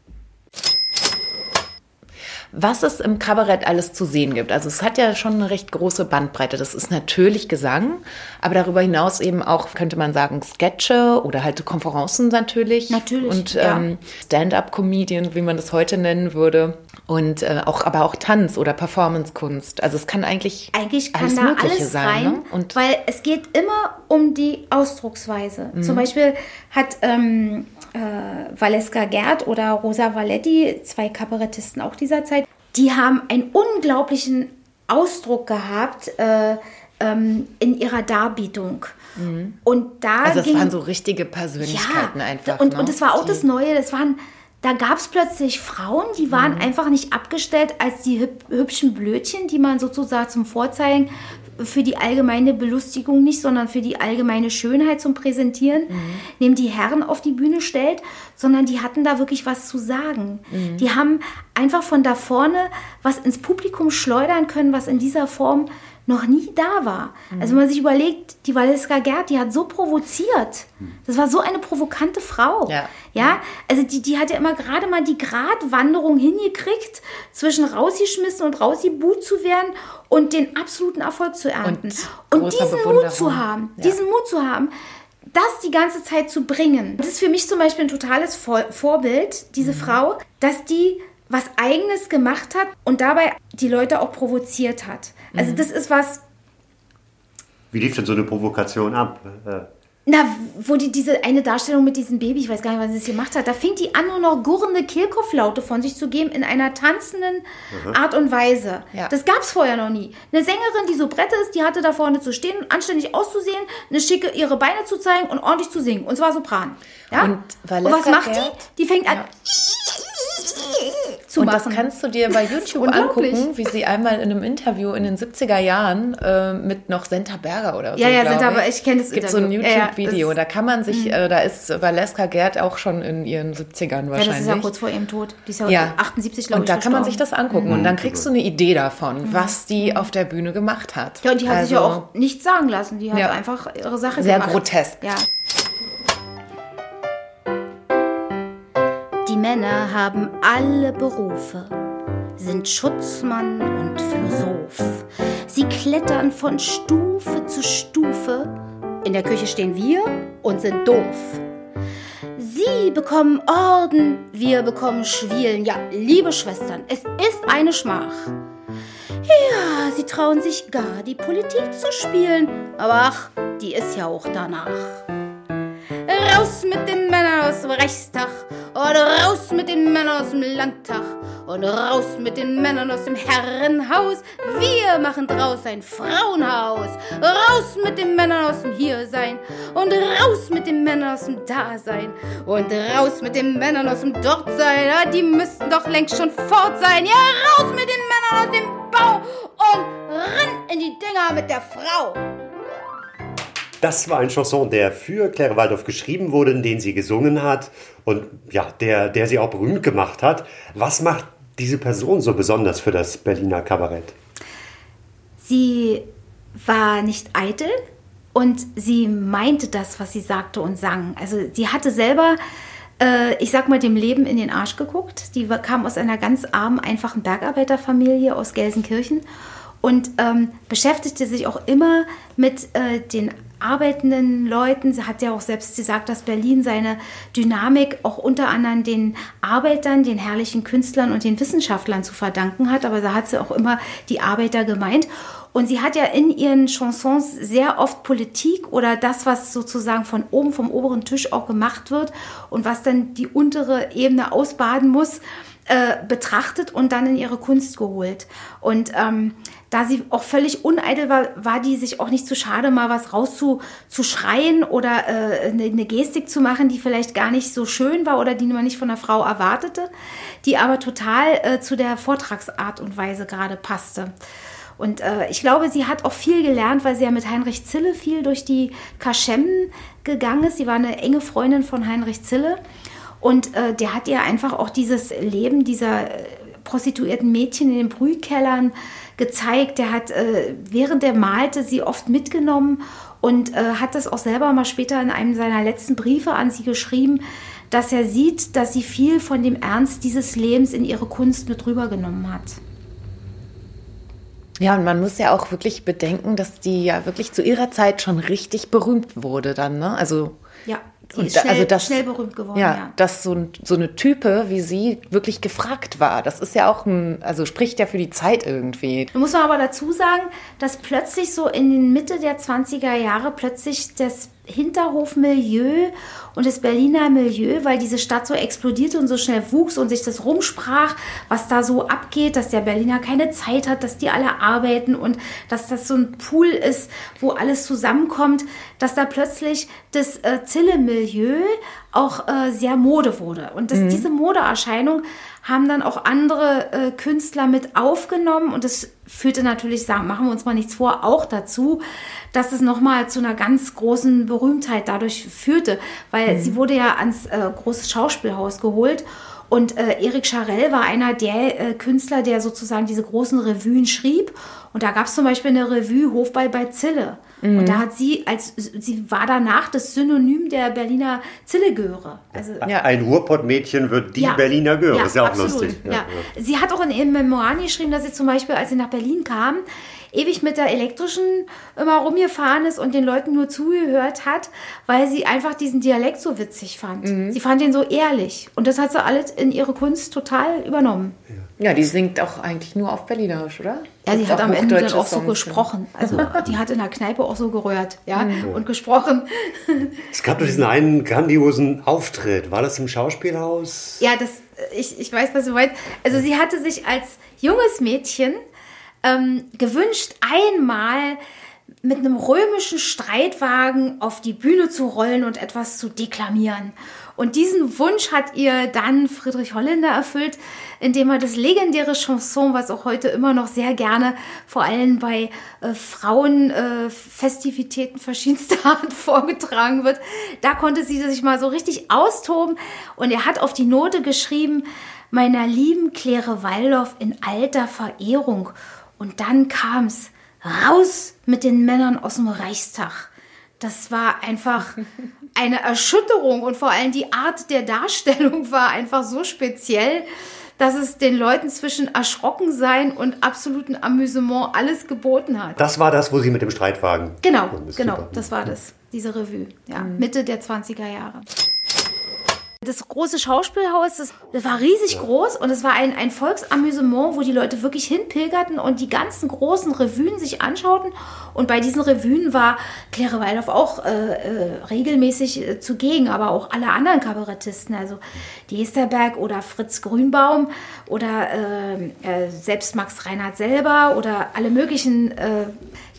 was es im Kabarett alles zu sehen gibt. Also es hat ja schon eine recht große Bandbreite. Das ist natürlich Gesang, aber darüber hinaus eben auch, könnte man sagen, Sketche oder halt Konferenzen natürlich. Natürlich. Und ja. ähm, Stand-up-Comedian, wie man das heute nennen würde. Und äh, auch, aber auch Tanz oder Performance-Kunst. Also es kann eigentlich, eigentlich kann alles da Mögliche alles sein. Rein, ne? Und weil es geht immer um die Ausdrucksweise. Mhm. Zum Beispiel hat ähm, äh, Valeska Gerd oder Rosa Valetti, zwei Kabarettisten auch dieser Zeit, die haben einen unglaublichen Ausdruck gehabt äh, ähm, in ihrer Darbietung. Mhm. Und da also es waren so richtige Persönlichkeiten ja, einfach. Und, ne? und das war auch die, das Neue, das waren da gab es plötzlich Frauen, die waren mhm. einfach nicht abgestellt als die hübschen Blödchen, die man sozusagen zum Vorzeigen für die allgemeine Belustigung nicht, sondern für die allgemeine Schönheit zum Präsentieren, mhm. neben die Herren auf die Bühne stellt, sondern die hatten da wirklich was zu sagen. Mhm. Die haben einfach von da vorne was ins Publikum schleudern können, was in dieser Form noch nie da war. Mhm. Also wenn man sich überlegt, die Valeska Gerd, die hat so provoziert. Das war so eine provokante Frau. Ja. ja? Also die, die hat ja immer gerade mal die Gratwanderung hingekriegt, zwischen rausgeschmissen und rausgebuht zu werden und den absoluten Erfolg zu ernten. Und, und diesen Mut zu haben, ja. diesen Mut zu haben, das die ganze Zeit zu bringen. Das ist für mich zum Beispiel ein totales Vorbild, diese mhm. Frau, dass die was Eigenes gemacht hat und dabei die Leute auch provoziert hat. Also mhm. das ist was. Wie lief denn so eine Provokation ab? Äh, na, wo die diese eine Darstellung mit diesem Baby, ich weiß gar nicht, was sie es gemacht hat, da fing die an, nur noch gurrende Kehlkopflaute von sich zu geben in einer tanzenden mhm. Art und Weise. Ja. Das gab es vorher noch nie. Eine Sängerin, die so Brette ist, die hatte da vorne zu stehen, anständig auszusehen, eine schicke ihre Beine zu zeigen und ordentlich zu singen. Und zwar Sopran. Ja? Und, und was macht die? Die fängt an zu Und machen. das kannst du dir bei [LAUGHS] YouTube angucken, wie sie einmal in einem Interview in den 70er Jahren äh, mit noch Senta Berger oder so. Ja, ja, Senta Berger, ich kenn das Gibt so ein Interview. Ja, ja, YouTube-Video, das- da kann man sich, äh, da ist Valeska Gerd auch schon in ihren 70ern ja, wahrscheinlich. das ist ja kurz vor ihrem Tod. Die ist ja, Ja. 78, glaube und ich, da kann man sich das angucken und dann kriegst du eine Idee davon, was die auf der Bühne gemacht hat. Ja, und die hat sich ja Also, auch nichts sagen lassen. Die hat Ja. einfach ihre Sache Sehr gemacht. grotesk. Ja. Die Männer haben alle Berufe, sind Schutzmann und Philosoph. Sie klettern von Stufe zu Stufe. In der Küche stehen wir und sind doof. Sie bekommen Orden, wir bekommen Schwielen. Ja, liebe Schwestern, es ist eine Schmach. Ja, sie trauen sich gar, die Politik zu spielen. Aber ach, die ist ja auch danach. Raus mit den Männern aus dem Reichstag und raus mit den Männern aus dem Landtag und raus mit den Männern aus dem Herrenhaus. Wir machen draus ein Frauenhaus. Raus mit den Männern aus dem Hiersein und raus mit den Männern aus dem Dasein und raus mit den Männern aus dem Dortsein. Ja, die müssten doch längst schon fort sein. Ja, raus mit den Männern aus dem Bau und ran in die Dinger mit der Frau. Das war ein Chanson, der für Claire Waldorf geschrieben wurde, den sie gesungen hat und ja, der, der sie auch berühmt gemacht hat. Was macht diese Person so besonders für das Berliner Kabarett? Sie war nicht eitel und sie meinte das, was sie sagte und sang. Also sie hatte selber, äh, ich sag mal, dem Leben in den Arsch geguckt. Die kam aus einer ganz armen, einfachen Bergarbeiterfamilie aus Gelsenkirchen und ähm, beschäftigte sich auch immer mit äh, den arbeitenden Leuten. Sie hat ja auch selbst gesagt, dass Berlin seine Dynamik auch unter anderem den Arbeitern, den herrlichen Künstlern und den Wissenschaftlern zu verdanken hat. Aber da hat sie auch immer die Arbeiter gemeint. Und sie hat ja in ihren Chansons sehr oft Politik oder das, was sozusagen von oben, vom oberen Tisch auch gemacht wird und was dann die untere Ebene ausbaden muss, äh, betrachtet und dann in ihre Kunst geholt. Und ähm, da sie auch völlig uneitel war, war die sich auch nicht zu schade, mal was rauszuschreien oder äh, eine, eine Gestik zu machen, die vielleicht gar nicht so schön war oder die man nicht von der Frau erwartete, die aber total äh, zu der Vortragsart und Weise gerade passte. Und äh, ich glaube, sie hat auch viel gelernt, weil sie ja mit Heinrich Zille viel durch die Kaschemmen gegangen ist. Sie war eine enge Freundin von Heinrich Zille. Und äh, der hat ihr einfach auch dieses Leben dieser äh, prostituierten Mädchen in den Brühkellern gezeigt. Der hat, äh, während er malte, sie oft mitgenommen und äh, hat das auch selber mal später in einem seiner letzten Briefe an sie geschrieben, dass er sieht, dass sie viel von dem Ernst dieses Lebens in ihre Kunst mit rübergenommen hat. Ja, und man muss ja auch wirklich bedenken, dass die ja wirklich zu ihrer Zeit schon richtig berühmt wurde dann, ne? Also Ja, sie Und ist da- schnell, also das- schnell berühmt geworden. ja, Ja. dass so, ein, so eine Type wie sie wirklich gefragt war. Das ist ja auch ein, also spricht ja für die Zeit irgendwie. Da muss man aber dazu sagen, dass plötzlich so in Mitte der 20er Jahre plötzlich das Hinterhofmilieu und das Berliner Milieu, weil diese Stadt so explodierte und so schnell wuchs und sich das rumsprach, was da so abgeht, dass der Berliner keine Zeit hat, dass die alle arbeiten und dass das so ein Pool ist, wo alles zusammenkommt, dass da plötzlich das äh, Zille-Milieu auch äh, sehr Mode wurde. Und dass diese Modeerscheinung haben dann auch andere äh, Künstler mit aufgenommen und das führte natürlich, sagen, machen wir uns mal nichts vor, auch dazu, dass es nochmal zu einer ganz großen Berühmtheit dadurch führte, weil sie wurde ja ans äh, große Schauspielhaus geholt und äh, Erik Charell war einer der äh, Künstler, der sozusagen diese großen Revuen schrieb. Und da gab es zum Beispiel eine Revue Hofball bei Zille. Und da hat sie als sie war danach das Synonym der Berliner Zillegöre. Also Ja. Ein Ruhrpottmädchen wird die Berliner Göre. ist ja auch absolut. lustig. Ja. Sie hat auch in ihren Memoiren geschrieben, dass sie zum Beispiel, als sie nach Berlin kam, ewig mit der elektrischen immer rumgefahren ist und den Leuten nur zugehört hat, weil sie einfach diesen Dialekt so witzig fand. Mhm. Sie fand ihn so ehrlich. Und das hat sie alles in ihre Kunst total übernommen. Ja, die singt auch eigentlich nur auf Berlinerisch, oder? Ja, sie hat am Ende dann auch so Songs? gesprochen. Also die hat in der Kneipe auch so gerührt, ja, Mhm. und gesprochen. Es gab doch diesen einen grandiosen Auftritt. War das im Schauspielhaus? Ja, das, ich, ich weiß, was du meinst. Also sie hatte sich als junges Mädchen ähm, gewünscht, einmal mit einem römischen Streitwagen auf die Bühne zu rollen und etwas zu deklamieren. Und diesen Wunsch hat ihr dann Friedrich Holländer erfüllt, indem er das legendäre Chanson, was auch heute immer noch sehr gerne vor allem bei äh, Frauenfestivitäten äh, verschiedenster [LAUGHS] Art vorgetragen wird, da konnte sie sich mal so richtig austoben. Und er hat auf die Note geschrieben, meiner lieben Claire Waldorf in alter Verehrung. Und dann kam's raus mit den Männern aus dem Reichstag. Das war einfach [LAUGHS] eine Erschütterung und vor allem die Art der Darstellung war einfach so speziell, dass es den Leuten zwischen erschrocken sein und absoluten Amüsement alles geboten hat. Das war das, wo sie mit dem Streitwagen. Genau, genau, super. das war das, diese Revue, ja, mhm. Mitte der 20er Jahre. Das große Schauspielhaus, das, das war riesig groß und es war ein, ein Volksamüsement, wo die Leute wirklich hinpilgerten und die ganzen großen Revuen sich anschauten. Und bei diesen Revuen war Claire Waldorf auch äh, äh, regelmäßig äh, zugegen, aber auch alle anderen Kabarettisten, also Desterberg oder Fritz Grünbaum oder äh, äh, selbst Max Reinhardt selber oder alle möglichen äh,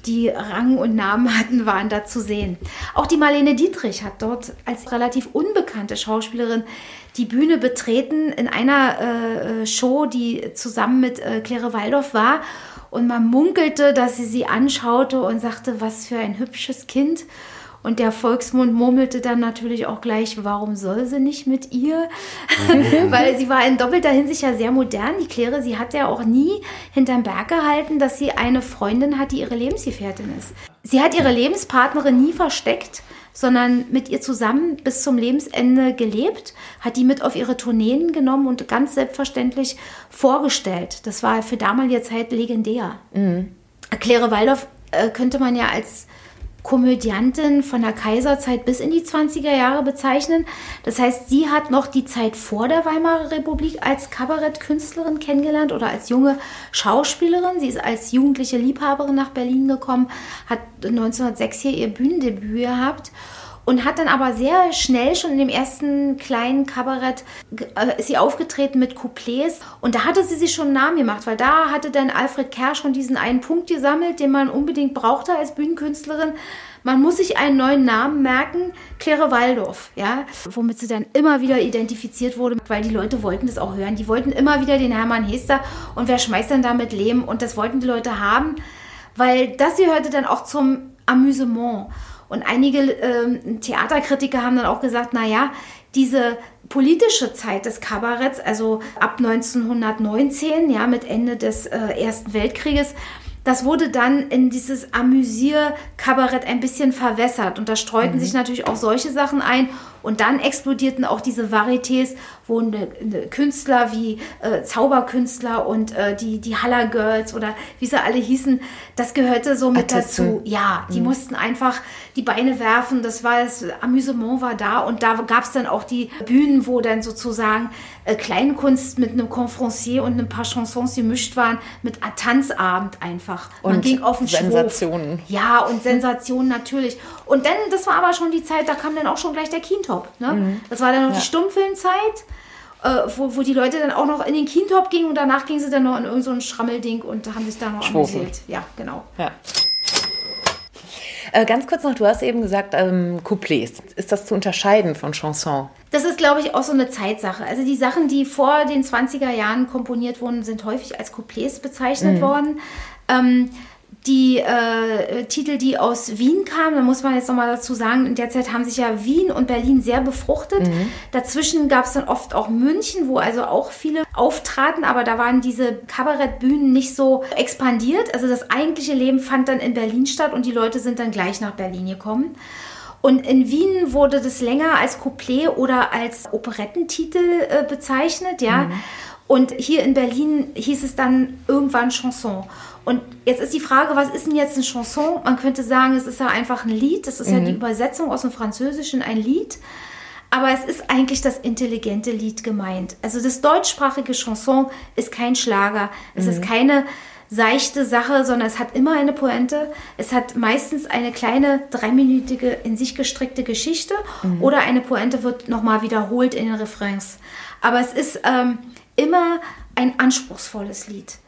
die Rang und Namen hatten, waren da zu sehen. Auch die Marlene Dietrich hat dort als relativ unbekannte Schauspielerin die Bühne betreten in einer äh, Show, die zusammen mit äh, Claire Waldorf war. Und man munkelte, dass sie sie anschaute und sagte, was für ein hübsches Kind. Und der Volksmund murmelte dann natürlich auch gleich, warum soll sie nicht mit ihr? [LAUGHS] Weil sie war in doppelter Hinsicht ja sehr modern. Die Claire, sie hat ja auch nie hinterm Berg gehalten, dass sie eine Freundin hat, die ihre Lebensgefährtin ist. Sie hat ihre Lebenspartnerin nie versteckt, sondern mit ihr zusammen bis zum Lebensende gelebt, hat die mit auf ihre Tourneen genommen und ganz selbstverständlich vorgestellt. Das war für damalige Zeit legendär. Mhm. Claire Waldorf äh, könnte man ja als Komödiantin von der Kaiserzeit bis in die 20er Jahre bezeichnen. Das heißt, sie hat noch die Zeit vor der Weimarer Republik als Kabarettkünstlerin kennengelernt oder als junge Schauspielerin. Sie ist als jugendliche Liebhaberin nach Berlin gekommen, hat 1906 hier ihr Bühnendebüt gehabt und hat dann aber sehr schnell schon in dem ersten kleinen Kabarett äh, sie aufgetreten mit Couplets und da hatte sie sich schon einen Namen gemacht, weil da hatte dann Alfred Kerr schon diesen einen Punkt gesammelt, den man unbedingt brauchte als Bühnenkünstlerin. Man muss sich einen neuen Namen merken, Claire Waldorf, ja, womit sie dann immer wieder identifiziert wurde, weil die Leute wollten das auch hören. Die wollten immer wieder den Hermann Hester und wer schmeißt dann damit Leben und das wollten die Leute haben, weil das gehörte dann auch zum Amüsement. Und einige ähm, Theaterkritiker haben dann auch gesagt, naja, diese politische Zeit des Kabaretts, also ab 1919, ja, mit Ende des äh, Ersten Weltkrieges, das wurde dann in dieses Amüsier-Kabarett ein bisschen verwässert. Und da streuten mhm. sich natürlich auch solche Sachen ein. Und dann explodierten auch diese Varietés, wo eine, eine Künstler wie äh, Zauberkünstler und äh, die, die Haller Girls oder wie sie alle hießen, das gehörte so mit Artisten. dazu. Ja, die mhm. mussten einfach die Beine werfen. Das war das Amüsement war da. Und da gab es dann auch die Bühnen, wo dann sozusagen äh, Kleinkunst mit einem Confrancier und ein paar Chansons gemischt waren, mit Tanzabend einfach. Man und ging auf den Sensationen. Schwurf. Ja, und Sensationen natürlich. Und dann, das war aber schon die Zeit, da kam dann auch schon gleich der Kientop. Ne? Mhm. Das war dann noch ja. die Stummfilmzeit. Äh, wo, wo die Leute dann auch noch in den Kientop gingen und danach gingen sie dann noch in irgendein so Schrammelding und haben sich da noch amüsiert. Ja, genau. Ja. Äh, ganz kurz noch, du hast eben gesagt, ähm, Couplets. Ist das zu unterscheiden von Chanson? Das ist, glaube ich, auch so eine Zeitsache. Also die Sachen, die vor den 20er Jahren komponiert wurden, sind häufig als Couplets bezeichnet mhm. worden. Ähm, die äh, Titel, die aus Wien kamen, da muss man jetzt nochmal dazu sagen, in der Zeit haben sich ja Wien und Berlin sehr befruchtet. Mhm. Dazwischen gab es dann oft auch München, wo also auch viele auftraten, aber da waren diese Kabarettbühnen nicht so expandiert. Also das eigentliche Leben fand dann in Berlin statt und die Leute sind dann gleich nach Berlin gekommen. Und in Wien wurde das länger als Couplet oder als Operettentitel äh, bezeichnet, ja. Mhm. Und hier in Berlin hieß es dann irgendwann Chanson. Und jetzt ist die Frage, was ist denn jetzt ein Chanson? Man könnte sagen, es ist ja einfach ein Lied. Das ist mhm. ja die mhm. Übersetzung aus dem Französischen, ein Lied. Aber es ist eigentlich das intelligente Lied gemeint. Also das deutschsprachige Chanson ist kein Schlager. Es mhm. ist keine seichte Sache, sondern es hat immer eine Pointe. Es hat meistens eine kleine dreiminütige in sich gestrickte Geschichte mhm. oder eine Pointe wird nochmal wiederholt in den Refrains. Aber es ist ähm, immer ein anspruchsvolles Lied.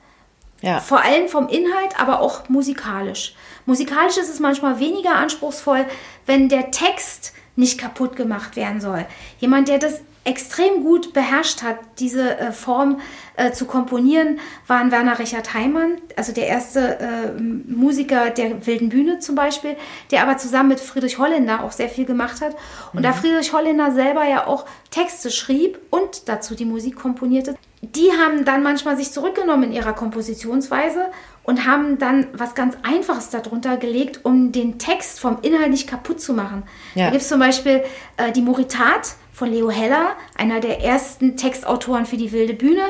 Ja. Vor allem vom Inhalt, aber auch musikalisch. Musikalisch ist es manchmal weniger anspruchsvoll, wenn der Text nicht kaputt gemacht werden soll. Jemand, der das extrem gut beherrscht hat, diese äh, Form äh, zu komponieren, waren Werner Richard Heimann, also der erste äh, Musiker der Wilden Bühne zum Beispiel, der aber zusammen mit Friedrich Holländer auch sehr viel gemacht hat. Und mhm. da Friedrich Holländer selber ja auch Texte schrieb und dazu die Musik komponierte, die haben dann manchmal sich zurückgenommen in ihrer Kompositionsweise und haben dann was ganz Einfaches darunter gelegt, um den Text vom Inhalt nicht kaputt zu machen. Ja. Da gibt es zum Beispiel äh, die Moritat von Leo Heller, einer der ersten Textautoren für die wilde Bühne.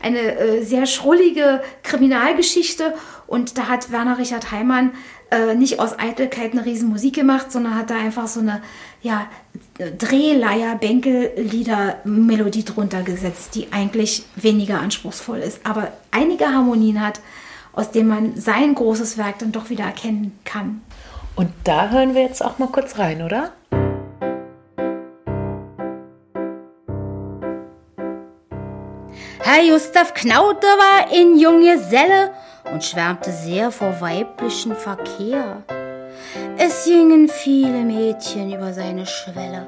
Eine äh, sehr schrullige Kriminalgeschichte. Und da hat Werner Richard Heimann äh, nicht aus Eitelkeit eine riesen Musik gemacht, sondern hat da einfach so eine ja, Drehleier, Bänkellieder-Melodie drunter gesetzt, die eigentlich weniger anspruchsvoll ist, aber einige Harmonien hat, aus denen man sein großes Werk dann doch wieder erkennen kann. Und da hören wir jetzt auch mal kurz rein, oder? Herr Gustav Knaute war in Junggeselle und schwärmte sehr vor weiblichen Verkehr. Es gingen viele Mädchen über seine Schwelle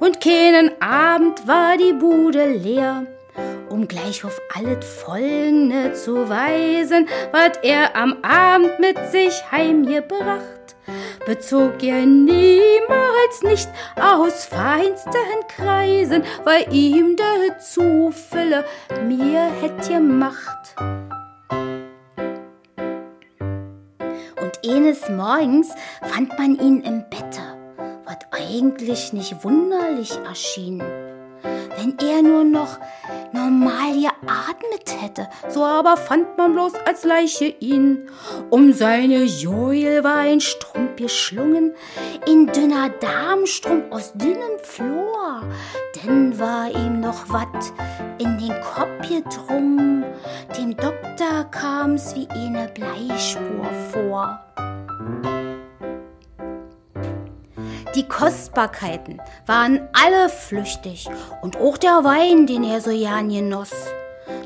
und keinen Abend war die Bude leer. Um gleich auf alles Folgende zu weisen, wat er am Abend mit sich heimgebracht bezog er niemals nicht aus feinsten Kreisen, weil ihm der Zufälle mir hätt gemacht. Eines Morgens fand man ihn im Bette, wat eigentlich nicht wunderlich erschien wenn er nur noch normal geatmet hätte. So aber fand man bloß als Leiche ihn. Um seine Joel war ein Strumpf geschlungen, in dünner Darmstrumpf aus dünnem Flor. Denn war ihm noch wat in den Kopf gedrungen. Dem Doktor kam's wie eine Bleispur vor. Die Kostbarkeiten waren alle flüchtig und auch der Wein, den er so gern genoss.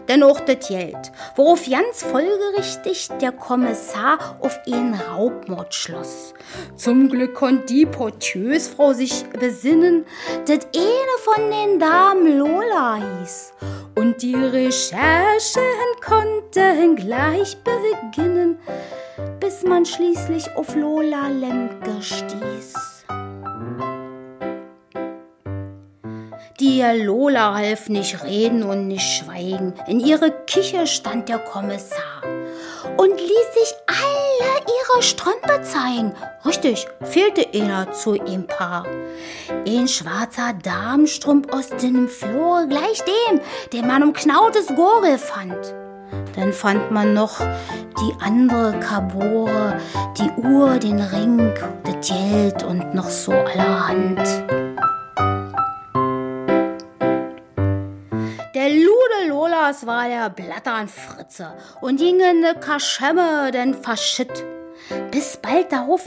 Denn auch das Geld, worauf ganz folgerichtig der Kommissar auf ihn Raubmord schloss. Zum Glück konnte die Portiersfrau sich besinnen, dass eine von den Damen Lola hieß. Und die Recherchen konnten gleich beginnen, bis man schließlich auf Lola Lemke stieß. Die Lola half nicht reden und nicht schweigen. In ihre Küche stand der Kommissar und ließ sich alle ihre Strümpfe zeigen. Richtig, fehlte einer zu ihm Paar. Ein schwarzer Damenstrumpf aus dem Flur, gleich dem, den man um Knautes Gurgel fand. Dann fand man noch die andere Kabore, die Uhr, den Ring, das Geld und noch so allerhand. Lolas war der Blattern Fritze und ging in de Kaschemme denn verschitt. Bis bald darauf,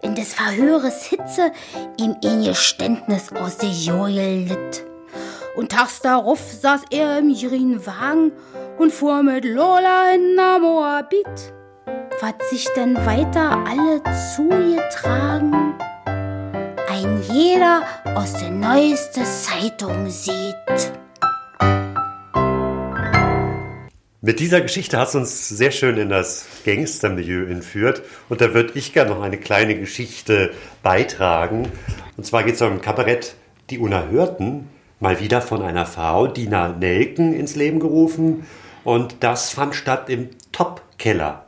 in des Verhöres Hitze, ihm ein Geständnis aus der Joje litt. Und tags darauf saß er im grünen Wagen und fuhr mit Lola in Moabit. Was sich denn weiter alle zugetragen? Ein jeder aus der neuesten Zeitung sieht. Mit dieser Geschichte hast du uns sehr schön in das Gangstermilieu entführt. Und da würde ich gerne noch eine kleine Geschichte beitragen. Und zwar geht es um Kabarett Die Unerhörten. Mal wieder von einer Frau, Dina Nelken, ins Leben gerufen. Und das fand statt im Top-Keller.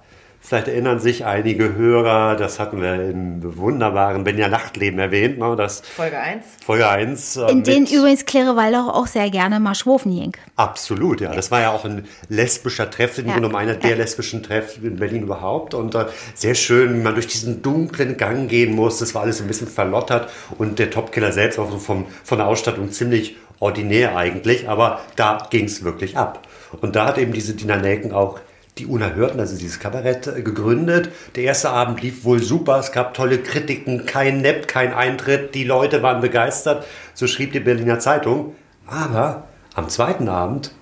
Vielleicht erinnern sich einige Hörer, das hatten wir im wunderbaren Benja Nachtleben erwähnt. Ne, das Folge 1. Folge 1. Äh, In denen übrigens Claire Weiler auch sehr gerne mal schwofen ging. Absolut, ja. Das war ja auch ein lesbischer Treff, im ja. Grunde einer der lesbischen Treff in Berlin überhaupt. Und äh, sehr schön, wie man durch diesen dunklen Gang gehen muss. Das war alles ein bisschen verlottert. Und der Topkiller selbst auch so vom, von der Ausstattung ziemlich ordinär eigentlich. Aber da ging es wirklich ab. Und da hat eben diese Dina Nelken auch die Unerhörten, also dieses Kabarett, äh, gegründet. Der erste Abend lief wohl super, es gab tolle Kritiken, kein Nepp, kein Eintritt, die Leute waren begeistert, so schrieb die Berliner Zeitung. Aber am zweiten Abend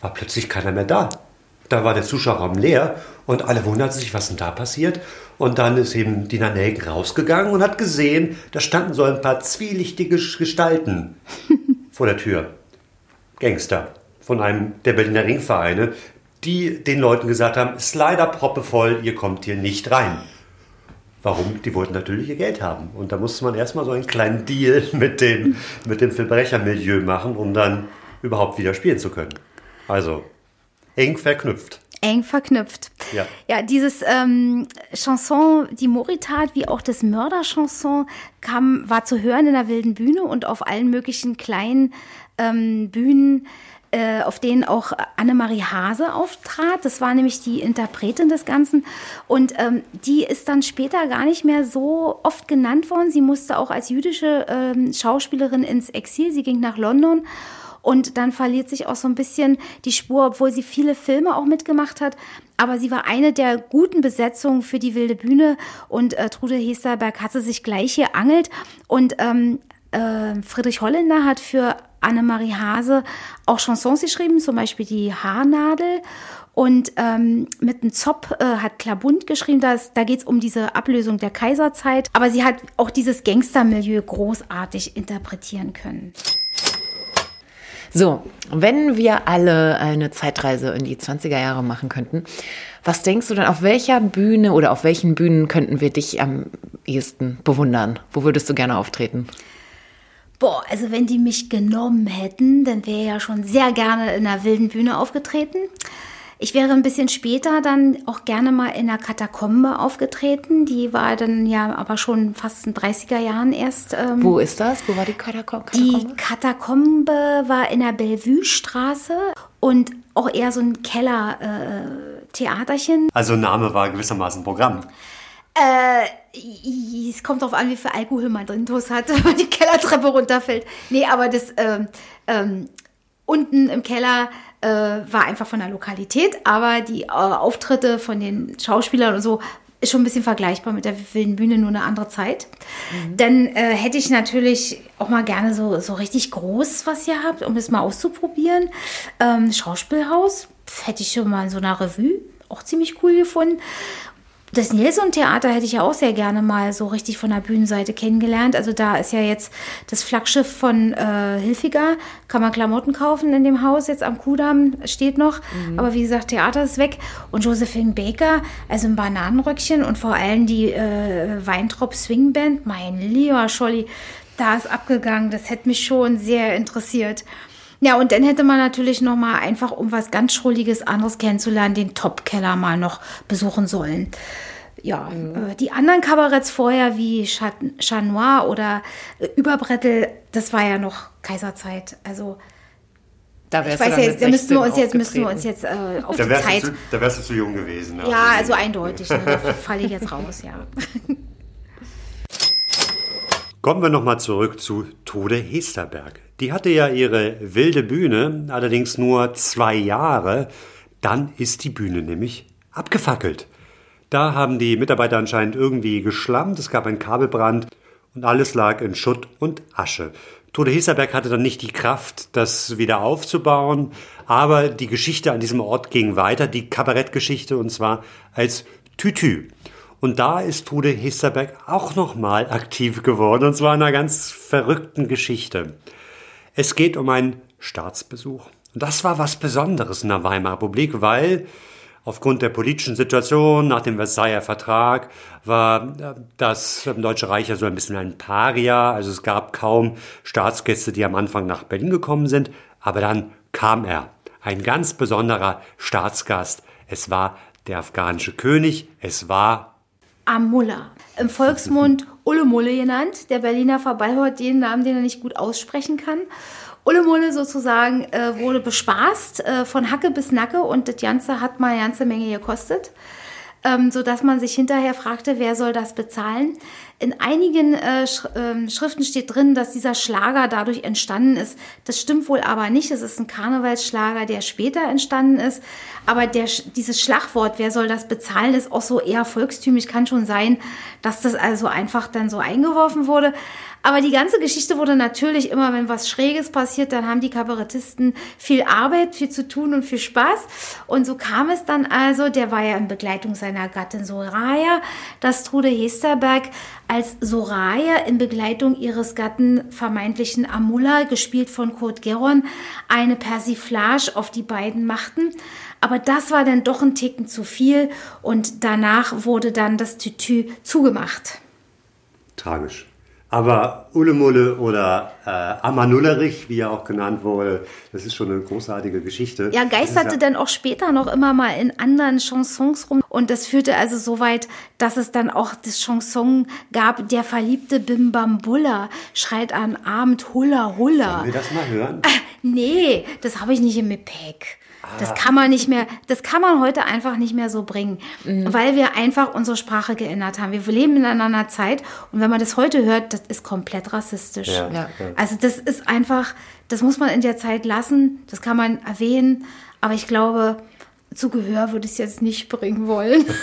war plötzlich keiner mehr da. da war der Zuschauerraum leer und alle wunderten sich, was denn da passiert. Und dann ist eben Dina Nelken rausgegangen und hat gesehen, da standen so ein paar zwielichtige Gestalten [LAUGHS] vor der Tür. Gangster von einem der Berliner Ringvereine, die den Leuten gesagt haben, ist leider proppevoll, ihr kommt hier nicht rein. Warum? Die wollten natürlich ihr Geld haben. Und da musste man erstmal so einen kleinen Deal [LAUGHS] mit dem, mit dem Verbrechermilieu machen, um dann überhaupt wieder spielen zu können. Also eng verknüpft. Eng verknüpft. Ja. Ja, dieses ähm, Chanson, die Moritat, wie auch das Mörderchanson, kam, war zu hören in der wilden Bühne und auf allen möglichen kleinen ähm, Bühnen äh, auf denen auch Annemarie Hase auftrat. Das war nämlich die Interpretin des Ganzen. Und ähm, die ist dann später gar nicht mehr so oft genannt worden. Sie musste auch als jüdische ähm, Schauspielerin ins Exil. Sie ging nach London. Und dann verliert sich auch so ein bisschen die Spur, obwohl sie viele Filme auch mitgemacht hat. Aber sie war eine der guten Besetzungen für die wilde Bühne. Und äh, Trude Hesterberg hat sie sich gleich hier angelt. Und ähm, äh, Friedrich Holländer hat für Annemarie Hase auch Chansons geschrieben, zum Beispiel die Haarnadel. Und ähm, mit dem Zopp äh, hat Klabund geschrieben, dass, da geht es um diese Ablösung der Kaiserzeit. Aber sie hat auch dieses Gangstermilieu großartig interpretieren können. So, wenn wir alle eine Zeitreise in die 20er Jahre machen könnten, was denkst du denn, auf welcher Bühne oder auf welchen Bühnen könnten wir dich am ehesten bewundern? Wo würdest du gerne auftreten? Boah, also wenn die mich genommen hätten, dann wäre ich ja schon sehr gerne in einer wilden Bühne aufgetreten. Ich wäre ein bisschen später dann auch gerne mal in einer Katakombe aufgetreten. Die war dann ja aber schon fast in 30er Jahren erst. Ähm, Wo ist das? Wo war die Katakombe? Die Katakombe war in der Bellevue-Straße und auch eher so ein Keller-Theaterchen. Äh, also Name war gewissermaßen Programm. Äh, es kommt darauf an, wie viel Alkohol man drin hat, [LAUGHS] wenn man die Kellertreppe runterfällt. Nee, aber das ähm, ähm, unten im Keller äh, war einfach von der Lokalität, aber die äh, Auftritte von den Schauspielern und so ist schon ein bisschen vergleichbar mit der wilden Bühne, nur eine andere Zeit. Mhm. Dann äh, hätte ich natürlich auch mal gerne so, so richtig groß was ihr habt, um es mal auszuprobieren. Ähm, Schauspielhaus hätte ich schon mal in so einer Revue auch ziemlich cool gefunden. Das Nilsson-Theater hätte ich ja auch sehr gerne mal so richtig von der Bühnenseite kennengelernt. Also da ist ja jetzt das Flaggschiff von äh, Hilfiger. Kann man Klamotten kaufen in dem Haus, jetzt am Kudamm, steht noch. Mhm. Aber wie gesagt, Theater ist weg. Und Josephine Baker, also ein Bananenröckchen und vor allem die äh, Weintrop Swing Band. Mein lieber Scholli, da ist abgegangen. Das hätte mich schon sehr interessiert. Ja, und dann hätte man natürlich noch mal einfach, um was ganz Schrulliges anderes kennenzulernen, den Top-Keller mal noch besuchen sollen. Ja, mhm. äh, die anderen Kabaretts vorher wie Chat, Noir oder äh, Überbrettel, das war ja noch Kaiserzeit. Also da ich weiß ja, da müssen wir uns jetzt, müssen wir uns jetzt äh, auf da die Zeit. Zu, da wärst du zu jung gewesen. Also. Ja, also eindeutig. Ne, da falle ich jetzt raus, ja. [LAUGHS] Kommen wir nochmal zurück zu Tode Hesterberg. Die hatte ja ihre wilde Bühne, allerdings nur zwei Jahre. Dann ist die Bühne nämlich abgefackelt. Da haben die Mitarbeiter anscheinend irgendwie geschlammt, es gab einen Kabelbrand und alles lag in Schutt und Asche. Tode Hesterberg hatte dann nicht die Kraft, das wieder aufzubauen, aber die Geschichte an diesem Ort ging weiter, die Kabarettgeschichte, und zwar als Tütü. Und da ist Trude Hesterberg auch nochmal aktiv geworden, und zwar in einer ganz verrückten Geschichte. Es geht um einen Staatsbesuch. Und das war was Besonderes in der Weimarer Republik, weil aufgrund der politischen Situation nach dem Versailler Vertrag war äh, das Deutsche Reich ja so ein bisschen ein Paria. Also es gab kaum Staatsgäste, die am Anfang nach Berlin gekommen sind. Aber dann kam er. Ein ganz besonderer Staatsgast. Es war der afghanische König. Es war Amullah. Im Volksmund Ulle Mulle genannt. Der Berliner verballhort den Namen, den er nicht gut aussprechen kann. Ulle Mulle sozusagen äh, wurde bespaßt äh, von Hacke bis Nacke und das Ganze hat mal eine ganze Menge gekostet ähm, sodass man sich hinterher fragte, wer soll das bezahlen. In einigen äh, Sch äh, Schriften steht drin, dass dieser Schlager dadurch entstanden ist. Das stimmt wohl aber nicht. Es ist ein Karnevalsschlager, der später entstanden ist. Aber der, dieses Schlagwort, wer soll das bezahlen, ist auch so eher volkstümlich. Kann schon sein, dass das also einfach dann so eingeworfen wurde. Aber die ganze Geschichte wurde natürlich immer, wenn was Schräges passiert, dann haben die Kabarettisten viel Arbeit, viel zu tun und viel Spaß. Und so kam es dann also, der war ja in Begleitung seiner Gattin Soraya, dass Trude Hesterberg als Soraya in Begleitung ihres Gatten vermeintlichen Amulla, gespielt von Kurt Geron, eine Persiflage auf die beiden machten. Aber das war dann doch ein Ticken zu viel und danach wurde dann das Tütü zugemacht. Tragisch. Aber Ulemulle oder äh, Amanullerich, wie er auch genannt wurde, das ist schon eine großartige Geschichte. Ja, geisterte ja dann auch später noch immer mal in anderen Chansons rum. Und das führte also so weit, dass es dann auch das Chanson gab, der verliebte Bimbambulla schreit am Abend Hulla Hulla. Sollen wir das mal hören? Äh, nee, das habe ich nicht im Gepäck. Das kann man nicht mehr, das kann man heute einfach nicht mehr so bringen, mhm. weil wir einfach unsere Sprache geändert haben. Wir leben in einer Zeit und wenn man das heute hört, das ist komplett rassistisch. Ja, ja. Also das ist einfach, das muss man in der Zeit lassen, das kann man erwähnen, aber ich glaube, zu Gehör würde ich es jetzt nicht bringen wollen. [LAUGHS]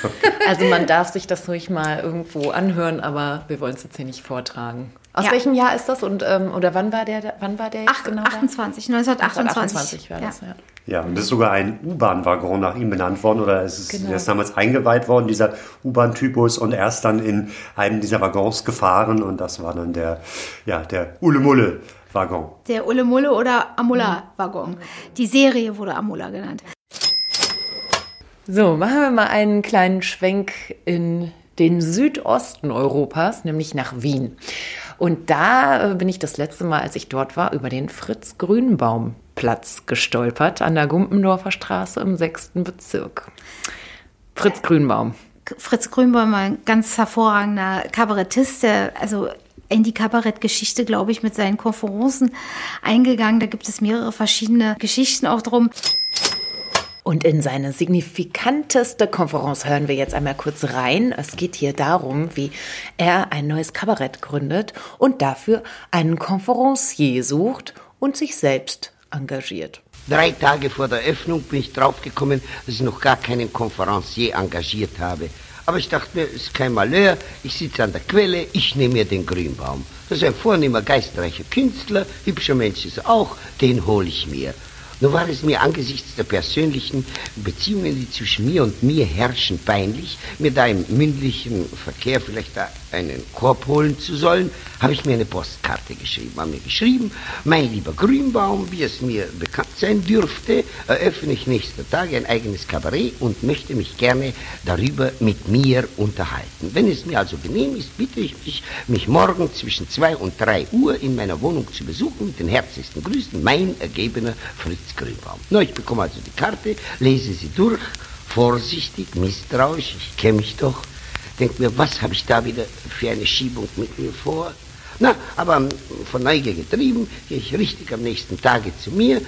Also man darf sich das ruhig mal irgendwo anhören, aber wir wollen es jetzt hier nicht vortragen. Aus ja. welchem Jahr ist das und ähm, oder wann war der wann war der Ach, genau 28 1928 1928 war das ja. Ja, und das ist sogar ein U-Bahn-Waggon nach ihm benannt worden oder es ist, genau. ist damals eingeweiht worden, dieser U-Bahn-Typus und er ist dann in einem dieser Waggons gefahren und das war dann der, ja, der Ulle-Mulle-Waggon. Der Ulle-Mulle oder Amulla-Waggon. Die Serie wurde Amulla genannt. So, machen wir mal einen kleinen Schwenk in den Südosten Europas, nämlich nach Wien. Und da äh, bin ich das letzte Mal, als ich dort war, über den Fritz Grünbaum Platz gestolpert an der Gumpendorfer Straße im sechsten Bezirk. Fritz Grünbaum. Fritz Grünbaum war ein ganz hervorragender Kabarettist, der also in die Kabarettgeschichte, glaube ich, mit seinen Konferenzen eingegangen. Da gibt es mehrere verschiedene Geschichten auch drum. Und in seine signifikanteste Konferenz hören wir jetzt einmal kurz rein. Es geht hier darum, wie er ein neues Kabarett gründet und dafür einen Konferencier sucht und sich selbst engagiert. Drei Tage vor der Öffnung bin ich draufgekommen, dass ich noch gar keinen Konferencier engagiert habe. Aber ich dachte mir, es ist kein Malheur, ich sitze an der Quelle, ich nehme mir den Grünbaum. Das ist ein vornehmer, geistreicher Künstler, hübscher Mensch ist er auch, den hole ich mir. Nur war es mir angesichts der persönlichen Beziehungen, die zwischen mir und mir herrschen, peinlich, mir da im mündlichen Verkehr vielleicht da einen Korb holen zu sollen, habe ich mir eine Postkarte geschrieben. Habe mir geschrieben, mein lieber Grünbaum, wie es mir bekannt sein dürfte, eröffne ich nächster Tage ein eigenes Kabarett und möchte mich gerne darüber mit mir unterhalten. Wenn es mir also genehm ist, bitte ich dich, mich morgen zwischen zwei und drei Uhr in meiner Wohnung zu besuchen. Mit den herzlichsten Grüßen, mein ergebener Fritz Grünbaum. Na, ich bekomme also die Karte, lese sie durch, vorsichtig, misstrauisch, ich kenne mich doch Denk mir, was habe ich da wieder für eine Schiebung mit mir vor? Na, aber von Neugier getrieben, gehe ich richtig am nächsten Tage zu mir,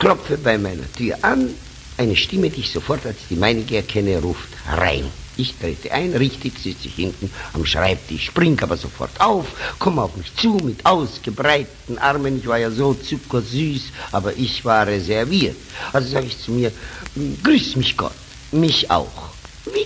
klopfe bei meiner Tür an, eine Stimme, die ich sofort als die meinige erkenne, ruft rein. Ich trete ein, richtig sitze ich hinten am Schreibtisch, spring aber sofort auf, komme auf mich zu mit ausgebreiteten Armen. Ich war ja so zuckersüß, aber ich war reserviert. Also sage ich zu mir, grüß mich Gott, mich auch. Wie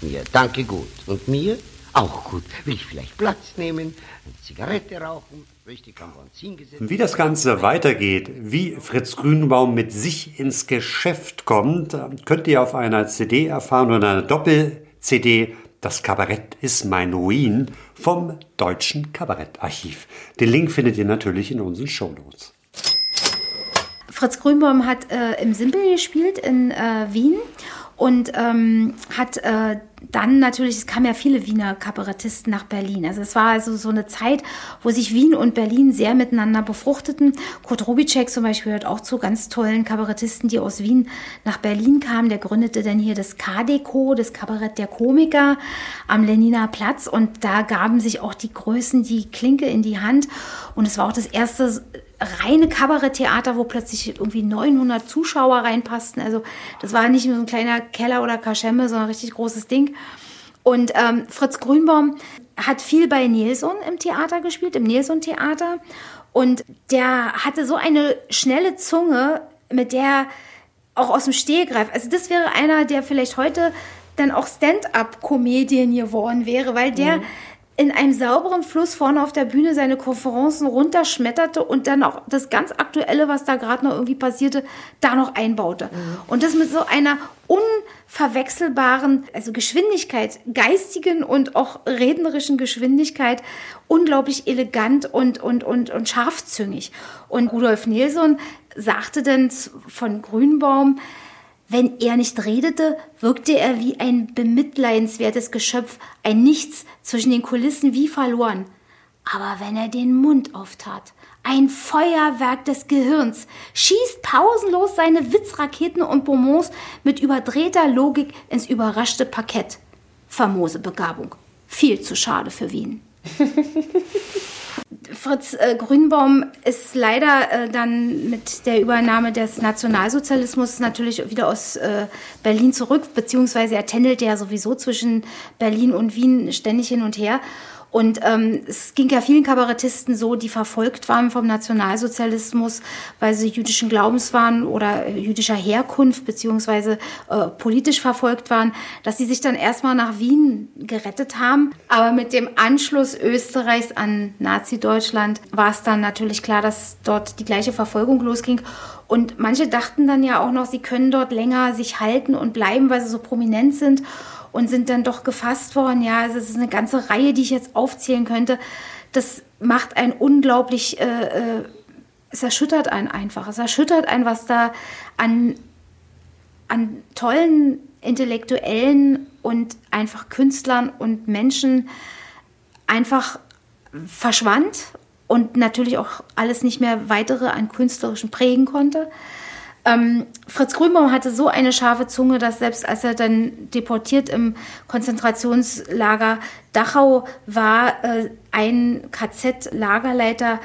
geht mir. Danke gut. Und mir? Auch gut. Will ich vielleicht Platz nehmen, eine Zigarette rauchen, richtig am Benzin gesetzt. Wie das Ganze weitergeht, wie Fritz Grünbaum mit sich ins Geschäft kommt, könnt ihr auf einer CD erfahren oder einer Doppel-CD. Das Kabarett ist mein Ruin vom Deutschen Kabarettarchiv. Den Link findet ihr natürlich in unseren Shownotes. Fritz Grünbaum hat äh, im Simpel gespielt in äh, Wien und ähm, hat äh, dann natürlich, es kamen ja viele Wiener Kabarettisten nach Berlin. Also es war also so eine Zeit, wo sich Wien und Berlin sehr miteinander befruchteten. Kurt Robitschek zum Beispiel hört auch zu ganz tollen Kabarettisten, die aus Wien nach Berlin kamen. Der gründete dann hier das KDK, das Kabarett der Komiker am Leniner Platz. Und da gaben sich auch die Größen die Klinke in die Hand. Und es war auch das erste reine Kabaretttheater, wo plötzlich irgendwie 900 Zuschauer reinpassten. Also das war nicht nur so ein kleiner Keller oder Kaschemme, sondern ein richtig großes Ding. Und ähm, Fritz Grünbaum hat viel bei Nilsson im Theater gespielt, im Nilsson-Theater. Und der hatte so eine schnelle Zunge, mit der auch aus dem Stehgreif. Also das wäre einer, der vielleicht heute dann auch Stand-up-Comedian geworden wäre, weil der... Mhm in einem sauberen Fluss vorne auf der Bühne seine Konferenzen runterschmetterte und dann auch das ganz Aktuelle, was da gerade noch irgendwie passierte, da noch einbaute. Mhm. Und das mit so einer unverwechselbaren, also Geschwindigkeit, geistigen und auch rednerischen Geschwindigkeit, unglaublich elegant und, und, und, und scharfzüngig. Und Rudolf Nilsson sagte dann von Grünbaum, wenn er nicht redete, wirkte er wie ein bemitleidenswertes Geschöpf, ein Nichts zwischen den Kulissen wie verloren. Aber wenn er den Mund auftat, ein Feuerwerk des Gehirns, schießt pausenlos seine Witzraketen und Bonbons mit überdrehter Logik ins überraschte Parkett. Famose Begabung. Viel zu schade für Wien. [LAUGHS] Fritz äh, Grünbaum ist leider äh, dann mit der Übernahme des Nationalsozialismus natürlich wieder aus äh, Berlin zurück, beziehungsweise er tändelt ja sowieso zwischen Berlin und Wien ständig hin und her. Und ähm, es ging ja vielen Kabarettisten so, die verfolgt waren vom Nationalsozialismus, weil sie jüdischen Glaubens waren oder äh, jüdischer Herkunft beziehungsweise äh, politisch verfolgt waren, dass sie sich dann erstmal nach Wien gerettet haben. Aber mit dem Anschluss Österreichs an Nazi-Deutschland war es dann natürlich klar, dass dort die gleiche Verfolgung losging. Und manche dachten dann ja auch noch, sie können dort länger sich halten und bleiben, weil sie so prominent sind und sind dann doch gefasst worden. Ja, also es ist eine ganze Reihe, die ich jetzt aufzählen könnte. Das macht einen unglaublich, äh, äh, es erschüttert einen einfach. Es erschüttert einen, was da an, an tollen Intellektuellen und einfach Künstlern und Menschen einfach verschwand und natürlich auch alles nicht mehr weitere an künstlerischen prägen konnte. Ähm, Fritz Grünbaum hatte so eine scharfe Zunge, dass selbst als er dann deportiert im Konzentrationslager Dachau war, äh, ein KZ-Lagerleiter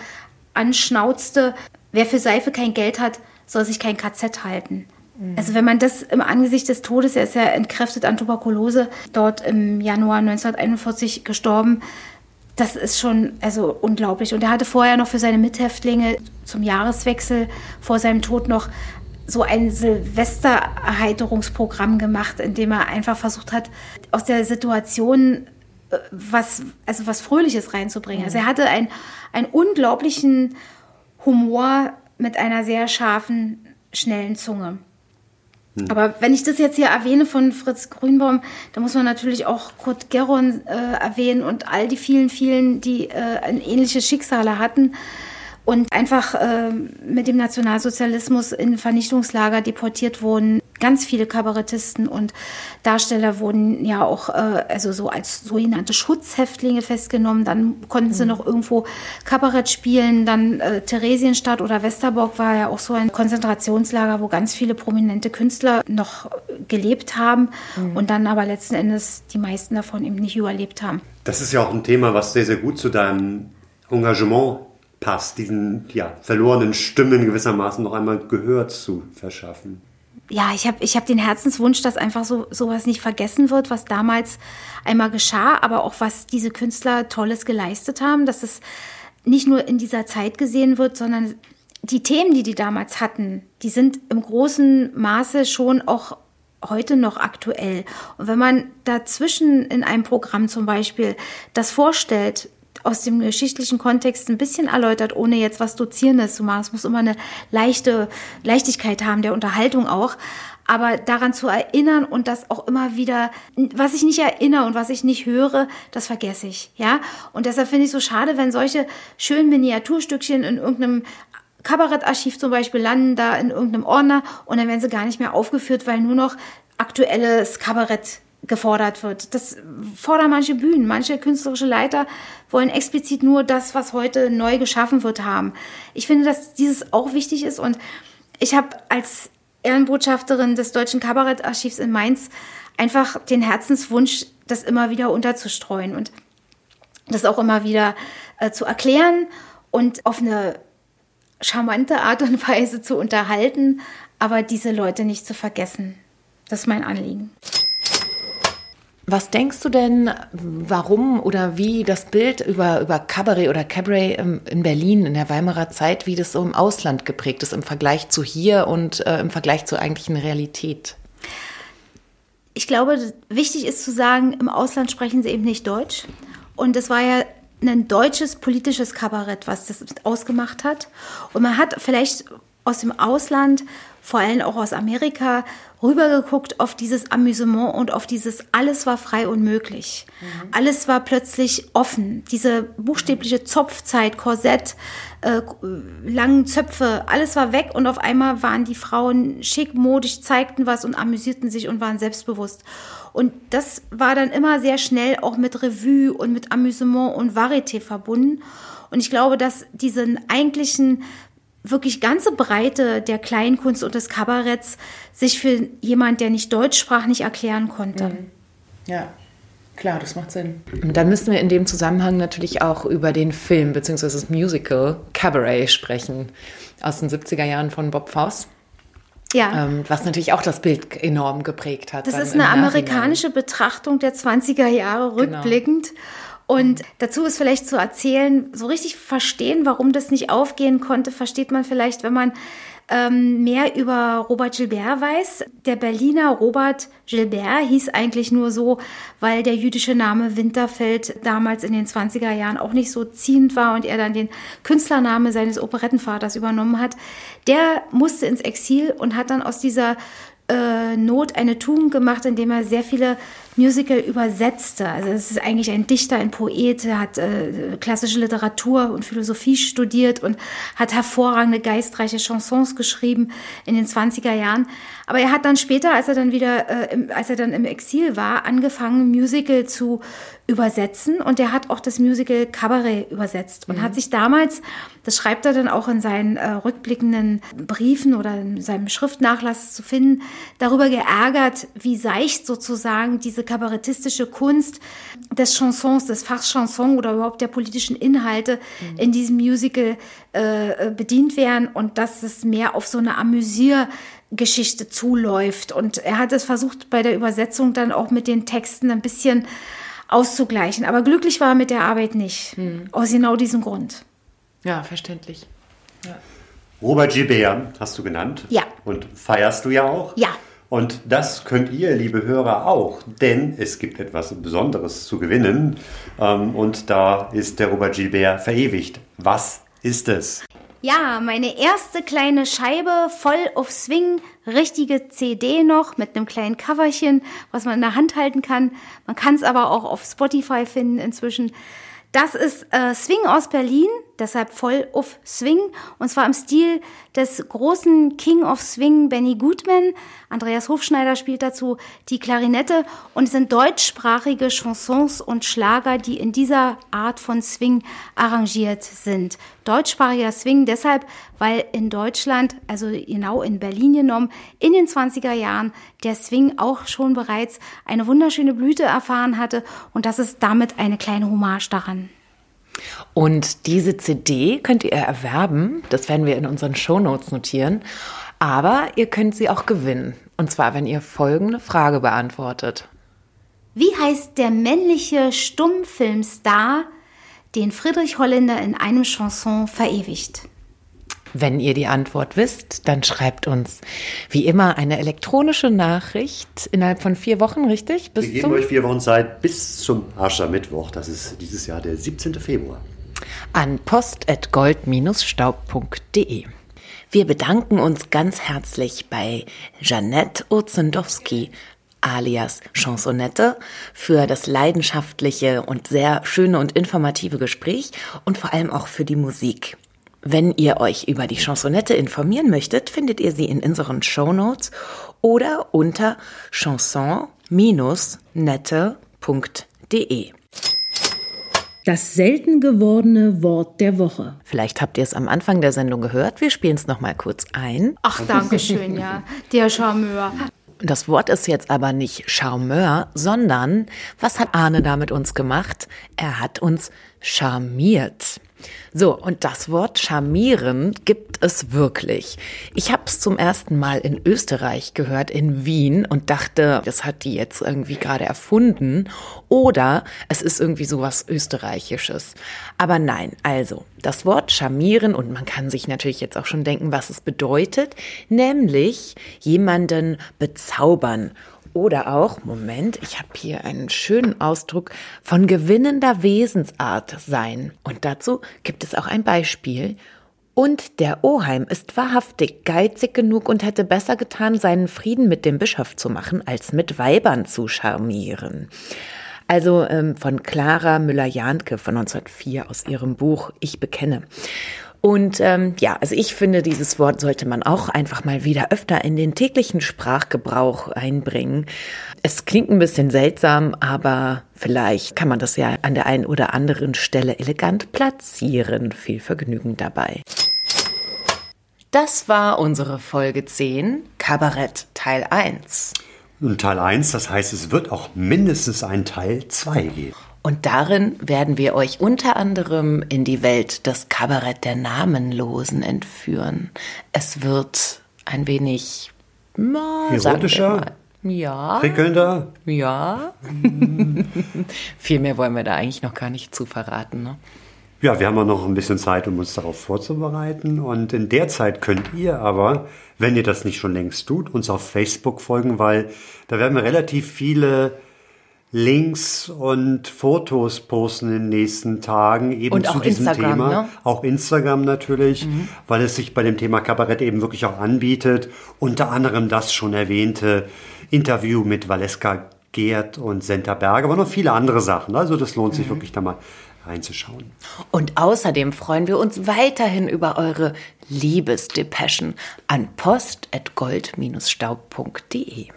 anschnauzte, wer für Seife kein Geld hat, soll sich kein KZ halten. Mhm. Also wenn man das im Angesicht des Todes, er ist ja entkräftet an Tuberkulose, dort im Januar 1941 gestorben, das ist schon also unglaublich. Und er hatte vorher noch für seine Mithäftlinge zum Jahreswechsel vor seinem Tod noch so ein Silvestererheiterungsprogramm gemacht, in dem er einfach versucht hat, aus der Situation äh, was, also was Fröhliches reinzubringen. Also er hatte ein, einen unglaublichen Humor mit einer sehr scharfen, schnellen Zunge. Hm. Aber wenn ich das jetzt hier erwähne von Fritz Grünbaum, da muss man natürlich auch Kurt Geron äh, erwähnen und all die vielen, vielen, die äh, ähnliche Schicksale hatten und einfach äh, mit dem Nationalsozialismus in Vernichtungslager deportiert wurden. Ganz viele Kabarettisten und Darsteller wurden ja auch äh, also so als sogenannte Schutzhäftlinge festgenommen. Dann konnten sie mhm. noch irgendwo Kabarett spielen. Dann äh, Theresienstadt oder Westerbork war ja auch so ein Konzentrationslager, wo ganz viele prominente Künstler noch gelebt haben mhm. und dann aber letzten Endes die meisten davon eben nicht überlebt haben. Das ist ja auch ein Thema, was sehr, sehr gut zu deinem Engagement passt, diesen ja, verlorenen Stimmen gewissermaßen noch einmal Gehör zu verschaffen. Ja, ich habe ich hab den Herzenswunsch, dass einfach so sowas nicht vergessen wird, was damals einmal geschah, aber auch was diese Künstler Tolles geleistet haben, dass es nicht nur in dieser Zeit gesehen wird, sondern die Themen, die die damals hatten, die sind im großen Maße schon auch heute noch aktuell. Und wenn man dazwischen in einem Programm zum Beispiel das vorstellt, aus dem geschichtlichen Kontext ein bisschen erläutert, ohne jetzt was Dozierendes zu machen. Es muss immer eine leichte Leichtigkeit haben, der Unterhaltung auch. Aber daran zu erinnern und das auch immer wieder, was ich nicht erinnere und was ich nicht höre, das vergesse ich, ja. Und deshalb finde ich es so schade, wenn solche schönen Miniaturstückchen in irgendeinem Kabarettarchiv zum Beispiel landen, da in irgendeinem Ordner und dann werden sie gar nicht mehr aufgeführt, weil nur noch aktuelles Kabarett gefordert wird. Das fordern manche Bühnen, manche künstlerische Leiter wollen explizit nur das, was heute neu geschaffen wird, haben. Ich finde, dass dieses auch wichtig ist und ich habe als Ehrenbotschafterin des Deutschen Kabarettarchivs in Mainz einfach den Herzenswunsch, das immer wieder unterzustreuen und das auch immer wieder äh, zu erklären und auf eine charmante Art und [LAUGHS] Weise zu unterhalten, aber diese Leute nicht zu vergessen. Das ist mein Anliegen. Was denkst du denn, warum oder wie das Bild über, über Cabaret oder Cabaret in Berlin in der Weimarer Zeit, wie das so im Ausland geprägt ist im Vergleich zu hier und äh, im Vergleich zur eigentlichen Realität? Ich glaube, wichtig ist zu sagen, im Ausland sprechen sie eben nicht Deutsch. Und das war ja ein deutsches politisches Kabarett, was das ausgemacht hat. Und man hat vielleicht aus dem Ausland, vor allem auch aus Amerika, rübergeguckt auf dieses Amüsement und auf dieses alles war frei und möglich. Mhm. Alles war plötzlich offen. Diese buchstäbliche Zopfzeit, Korsett, äh, langen Zöpfe, alles war weg und auf einmal waren die Frauen schick, modisch, zeigten was und amüsierten sich und waren selbstbewusst. Und das war dann immer sehr schnell auch mit Revue und mit Amüsement und Varieté verbunden. Und ich glaube, dass diesen eigentlichen wirklich ganze Breite der Kleinkunst und des Kabaretts sich für jemand, der nicht Deutsch sprach, nicht erklären konnte. Mhm. Ja. Klar, das macht Sinn. Und dann müssen wir in dem Zusammenhang natürlich auch über den Film bzw. das Musical Cabaret sprechen aus den 70er Jahren von Bob Fosse. Ja. Ähm, was natürlich auch das Bild enorm geprägt hat. Das ist eine amerikanische Betrachtung der 20er Jahre genau. rückblickend. Genau. Und dazu ist vielleicht zu erzählen, so richtig verstehen, warum das nicht aufgehen konnte, versteht man vielleicht, wenn man ähm, mehr über Robert Gilbert weiß. Der Berliner Robert Gilbert hieß eigentlich nur so, weil der jüdische Name Winterfeld damals in den 20er Jahren auch nicht so ziehend war und er dann den Künstlername seines Operettenvaters übernommen hat. Der musste ins Exil und hat dann aus dieser äh, Not eine Tugend gemacht, indem er sehr viele Musical übersetzte. Also es ist eigentlich ein Dichter, ein Poet, er hat äh, klassische Literatur und Philosophie studiert und hat hervorragende geistreiche Chansons geschrieben in den 20er Jahren. Aber er hat dann später, als er dann wieder, äh, im, als er dann im Exil war, angefangen, Musical zu übersetzen und er hat auch das Musical Cabaret übersetzt und mhm. hat sich damals, das schreibt er dann auch in seinen äh, rückblickenden Briefen oder in seinem Schriftnachlass zu finden, darüber geärgert, wie seicht sozusagen diese kabarettistische Kunst des Chansons, des Fachs Chanson oder überhaupt der politischen Inhalte mhm. in diesem Musical äh, äh, bedient werden und dass es mehr auf so eine Amüsiergeschichte zuläuft. Und er hat es versucht bei der Übersetzung dann auch mit den Texten ein bisschen auszugleichen. Aber glücklich war er mit der Arbeit nicht. Hm. Aus genau diesem Grund. Ja, verständlich. Ja. Robert Gibert hast du genannt. Ja. Und feierst du ja auch. Ja. Und das könnt ihr, liebe Hörer, auch, denn es gibt etwas Besonderes zu gewinnen. Ähm, und da ist der Robert Gilbert verewigt. Was ist es? Ja, meine erste kleine Scheibe voll auf Swing, richtige CD noch mit einem kleinen Coverchen, was man in der Hand halten kann. Man kann es aber auch auf Spotify finden inzwischen. Das ist äh, Swing aus Berlin, deshalb voll auf Swing. Und zwar im Stil des großen King of Swing Benny Goodman. Andreas Hofschneider spielt dazu die Klarinette. Und es sind deutschsprachige Chansons und Schlager, die in dieser Art von Swing arrangiert sind. Deutschsprachiger Swing deshalb, weil in Deutschland, also genau in Berlin genommen, in den 20er Jahren der Swing auch schon bereits eine wunderschöne Blüte erfahren hatte. Und das ist damit eine kleine Hommage daran. Und diese CD könnt ihr erwerben. Das werden wir in unseren Shownotes notieren. Aber ihr könnt sie auch gewinnen. Und zwar, wenn ihr folgende Frage beantwortet. Wie heißt der männliche Stummfilmstar, den Friedrich Holländer in einem Chanson verewigt? Wenn ihr die Antwort wisst, dann schreibt uns wie immer eine elektronische Nachricht innerhalb von vier Wochen, richtig? Bis Wir geben euch vier Wochen Zeit bis zum Aschermittwoch. Das ist dieses Jahr der 17. Februar. An post.gold-staub.de. Wir bedanken uns ganz herzlich bei Janette Ozendowski alias Chansonette für das leidenschaftliche und sehr schöne und informative Gespräch und vor allem auch für die Musik. Wenn ihr euch über die Chansonette informieren möchtet, findet ihr sie in unseren Show Notes oder unter chanson-nette.de. Das selten gewordene Wort der Woche. Vielleicht habt ihr es am Anfang der Sendung gehört. Wir spielen es noch mal kurz ein. Ach, danke schön, ja. Der Charmeur. Das Wort ist jetzt aber nicht Charmeur, sondern was hat Arne da mit uns gemacht? Er hat uns charmiert. So, und das Wort charmieren gibt es wirklich. Ich habe es zum ersten Mal in Österreich gehört, in Wien, und dachte, das hat die jetzt irgendwie gerade erfunden. Oder es ist irgendwie sowas Österreichisches. Aber nein, also, das Wort charmieren, und man kann sich natürlich jetzt auch schon denken, was es bedeutet, nämlich jemanden bezaubern Oder auch, Moment, ich habe hier einen schönen Ausdruck von gewinnender Wesensart sein. Und dazu gibt es auch ein Beispiel. Und der Oheim ist wahrhaftig geizig genug und hätte besser getan, seinen Frieden mit dem Bischof zu machen, als mit Weibern zu charmieren. Also ähm, von Clara Müller-Jahnke von 1904 aus ihrem Buch Ich bekenne. Und ähm, ja, also ich finde, dieses Wort sollte man auch einfach mal wieder öfter in den täglichen Sprachgebrauch einbringen. Es klingt ein bisschen seltsam, aber vielleicht kann man das ja an der einen oder anderen Stelle elegant platzieren. Viel Vergnügen dabei. Das war unsere Folge 10, Kabarett Teil 1. Und Teil 1, das heißt, es wird auch mindestens einen Teil 2 geben. Und darin werden wir euch unter anderem in die Welt des Kabarett der Namenlosen entführen. Es wird ein wenig na, erotischer, ja, prickelnder. Ja. [LAUGHS] Viel mehr wollen wir da eigentlich noch gar nicht zu verraten. Ne? Ja, wir haben auch noch ein bisschen Zeit, um uns darauf vorzubereiten. Und in der Zeit könnt ihr aber, wenn ihr das nicht schon längst tut, uns auf Facebook folgen, weil da werden wir relativ viele Links und Fotos posten in den nächsten Tagen eben und zu diesem Instagram, Thema. Ne? Auch Instagram natürlich, mhm. weil es sich bei dem Thema Kabarett eben wirklich auch anbietet. Unter anderem das schon erwähnte Interview mit Valeska Gerd und Senta Berger, aber noch viele andere Sachen. Also das lohnt sich mhm. wirklich da mal reinzuschauen. Und außerdem freuen wir uns weiterhin über eure Liebesdepeschen an post.gold-staub.de.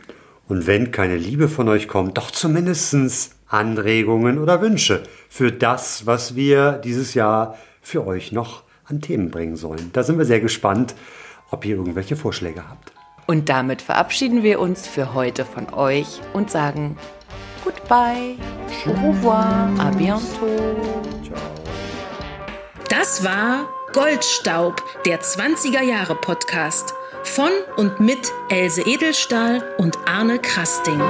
Und wenn keine Liebe von euch kommt, doch zumindest Anregungen oder Wünsche für das, was wir dieses Jahr für euch noch an Themen bringen sollen. Da sind wir sehr gespannt, ob ihr irgendwelche Vorschläge habt. Und damit verabschieden wir uns für heute von euch und sagen Goodbye, au revoir, à bientôt. Ciao. Das war Goldstaub, der 20er Jahre Podcast von und mit Else Edelstahl und Arne Krasting.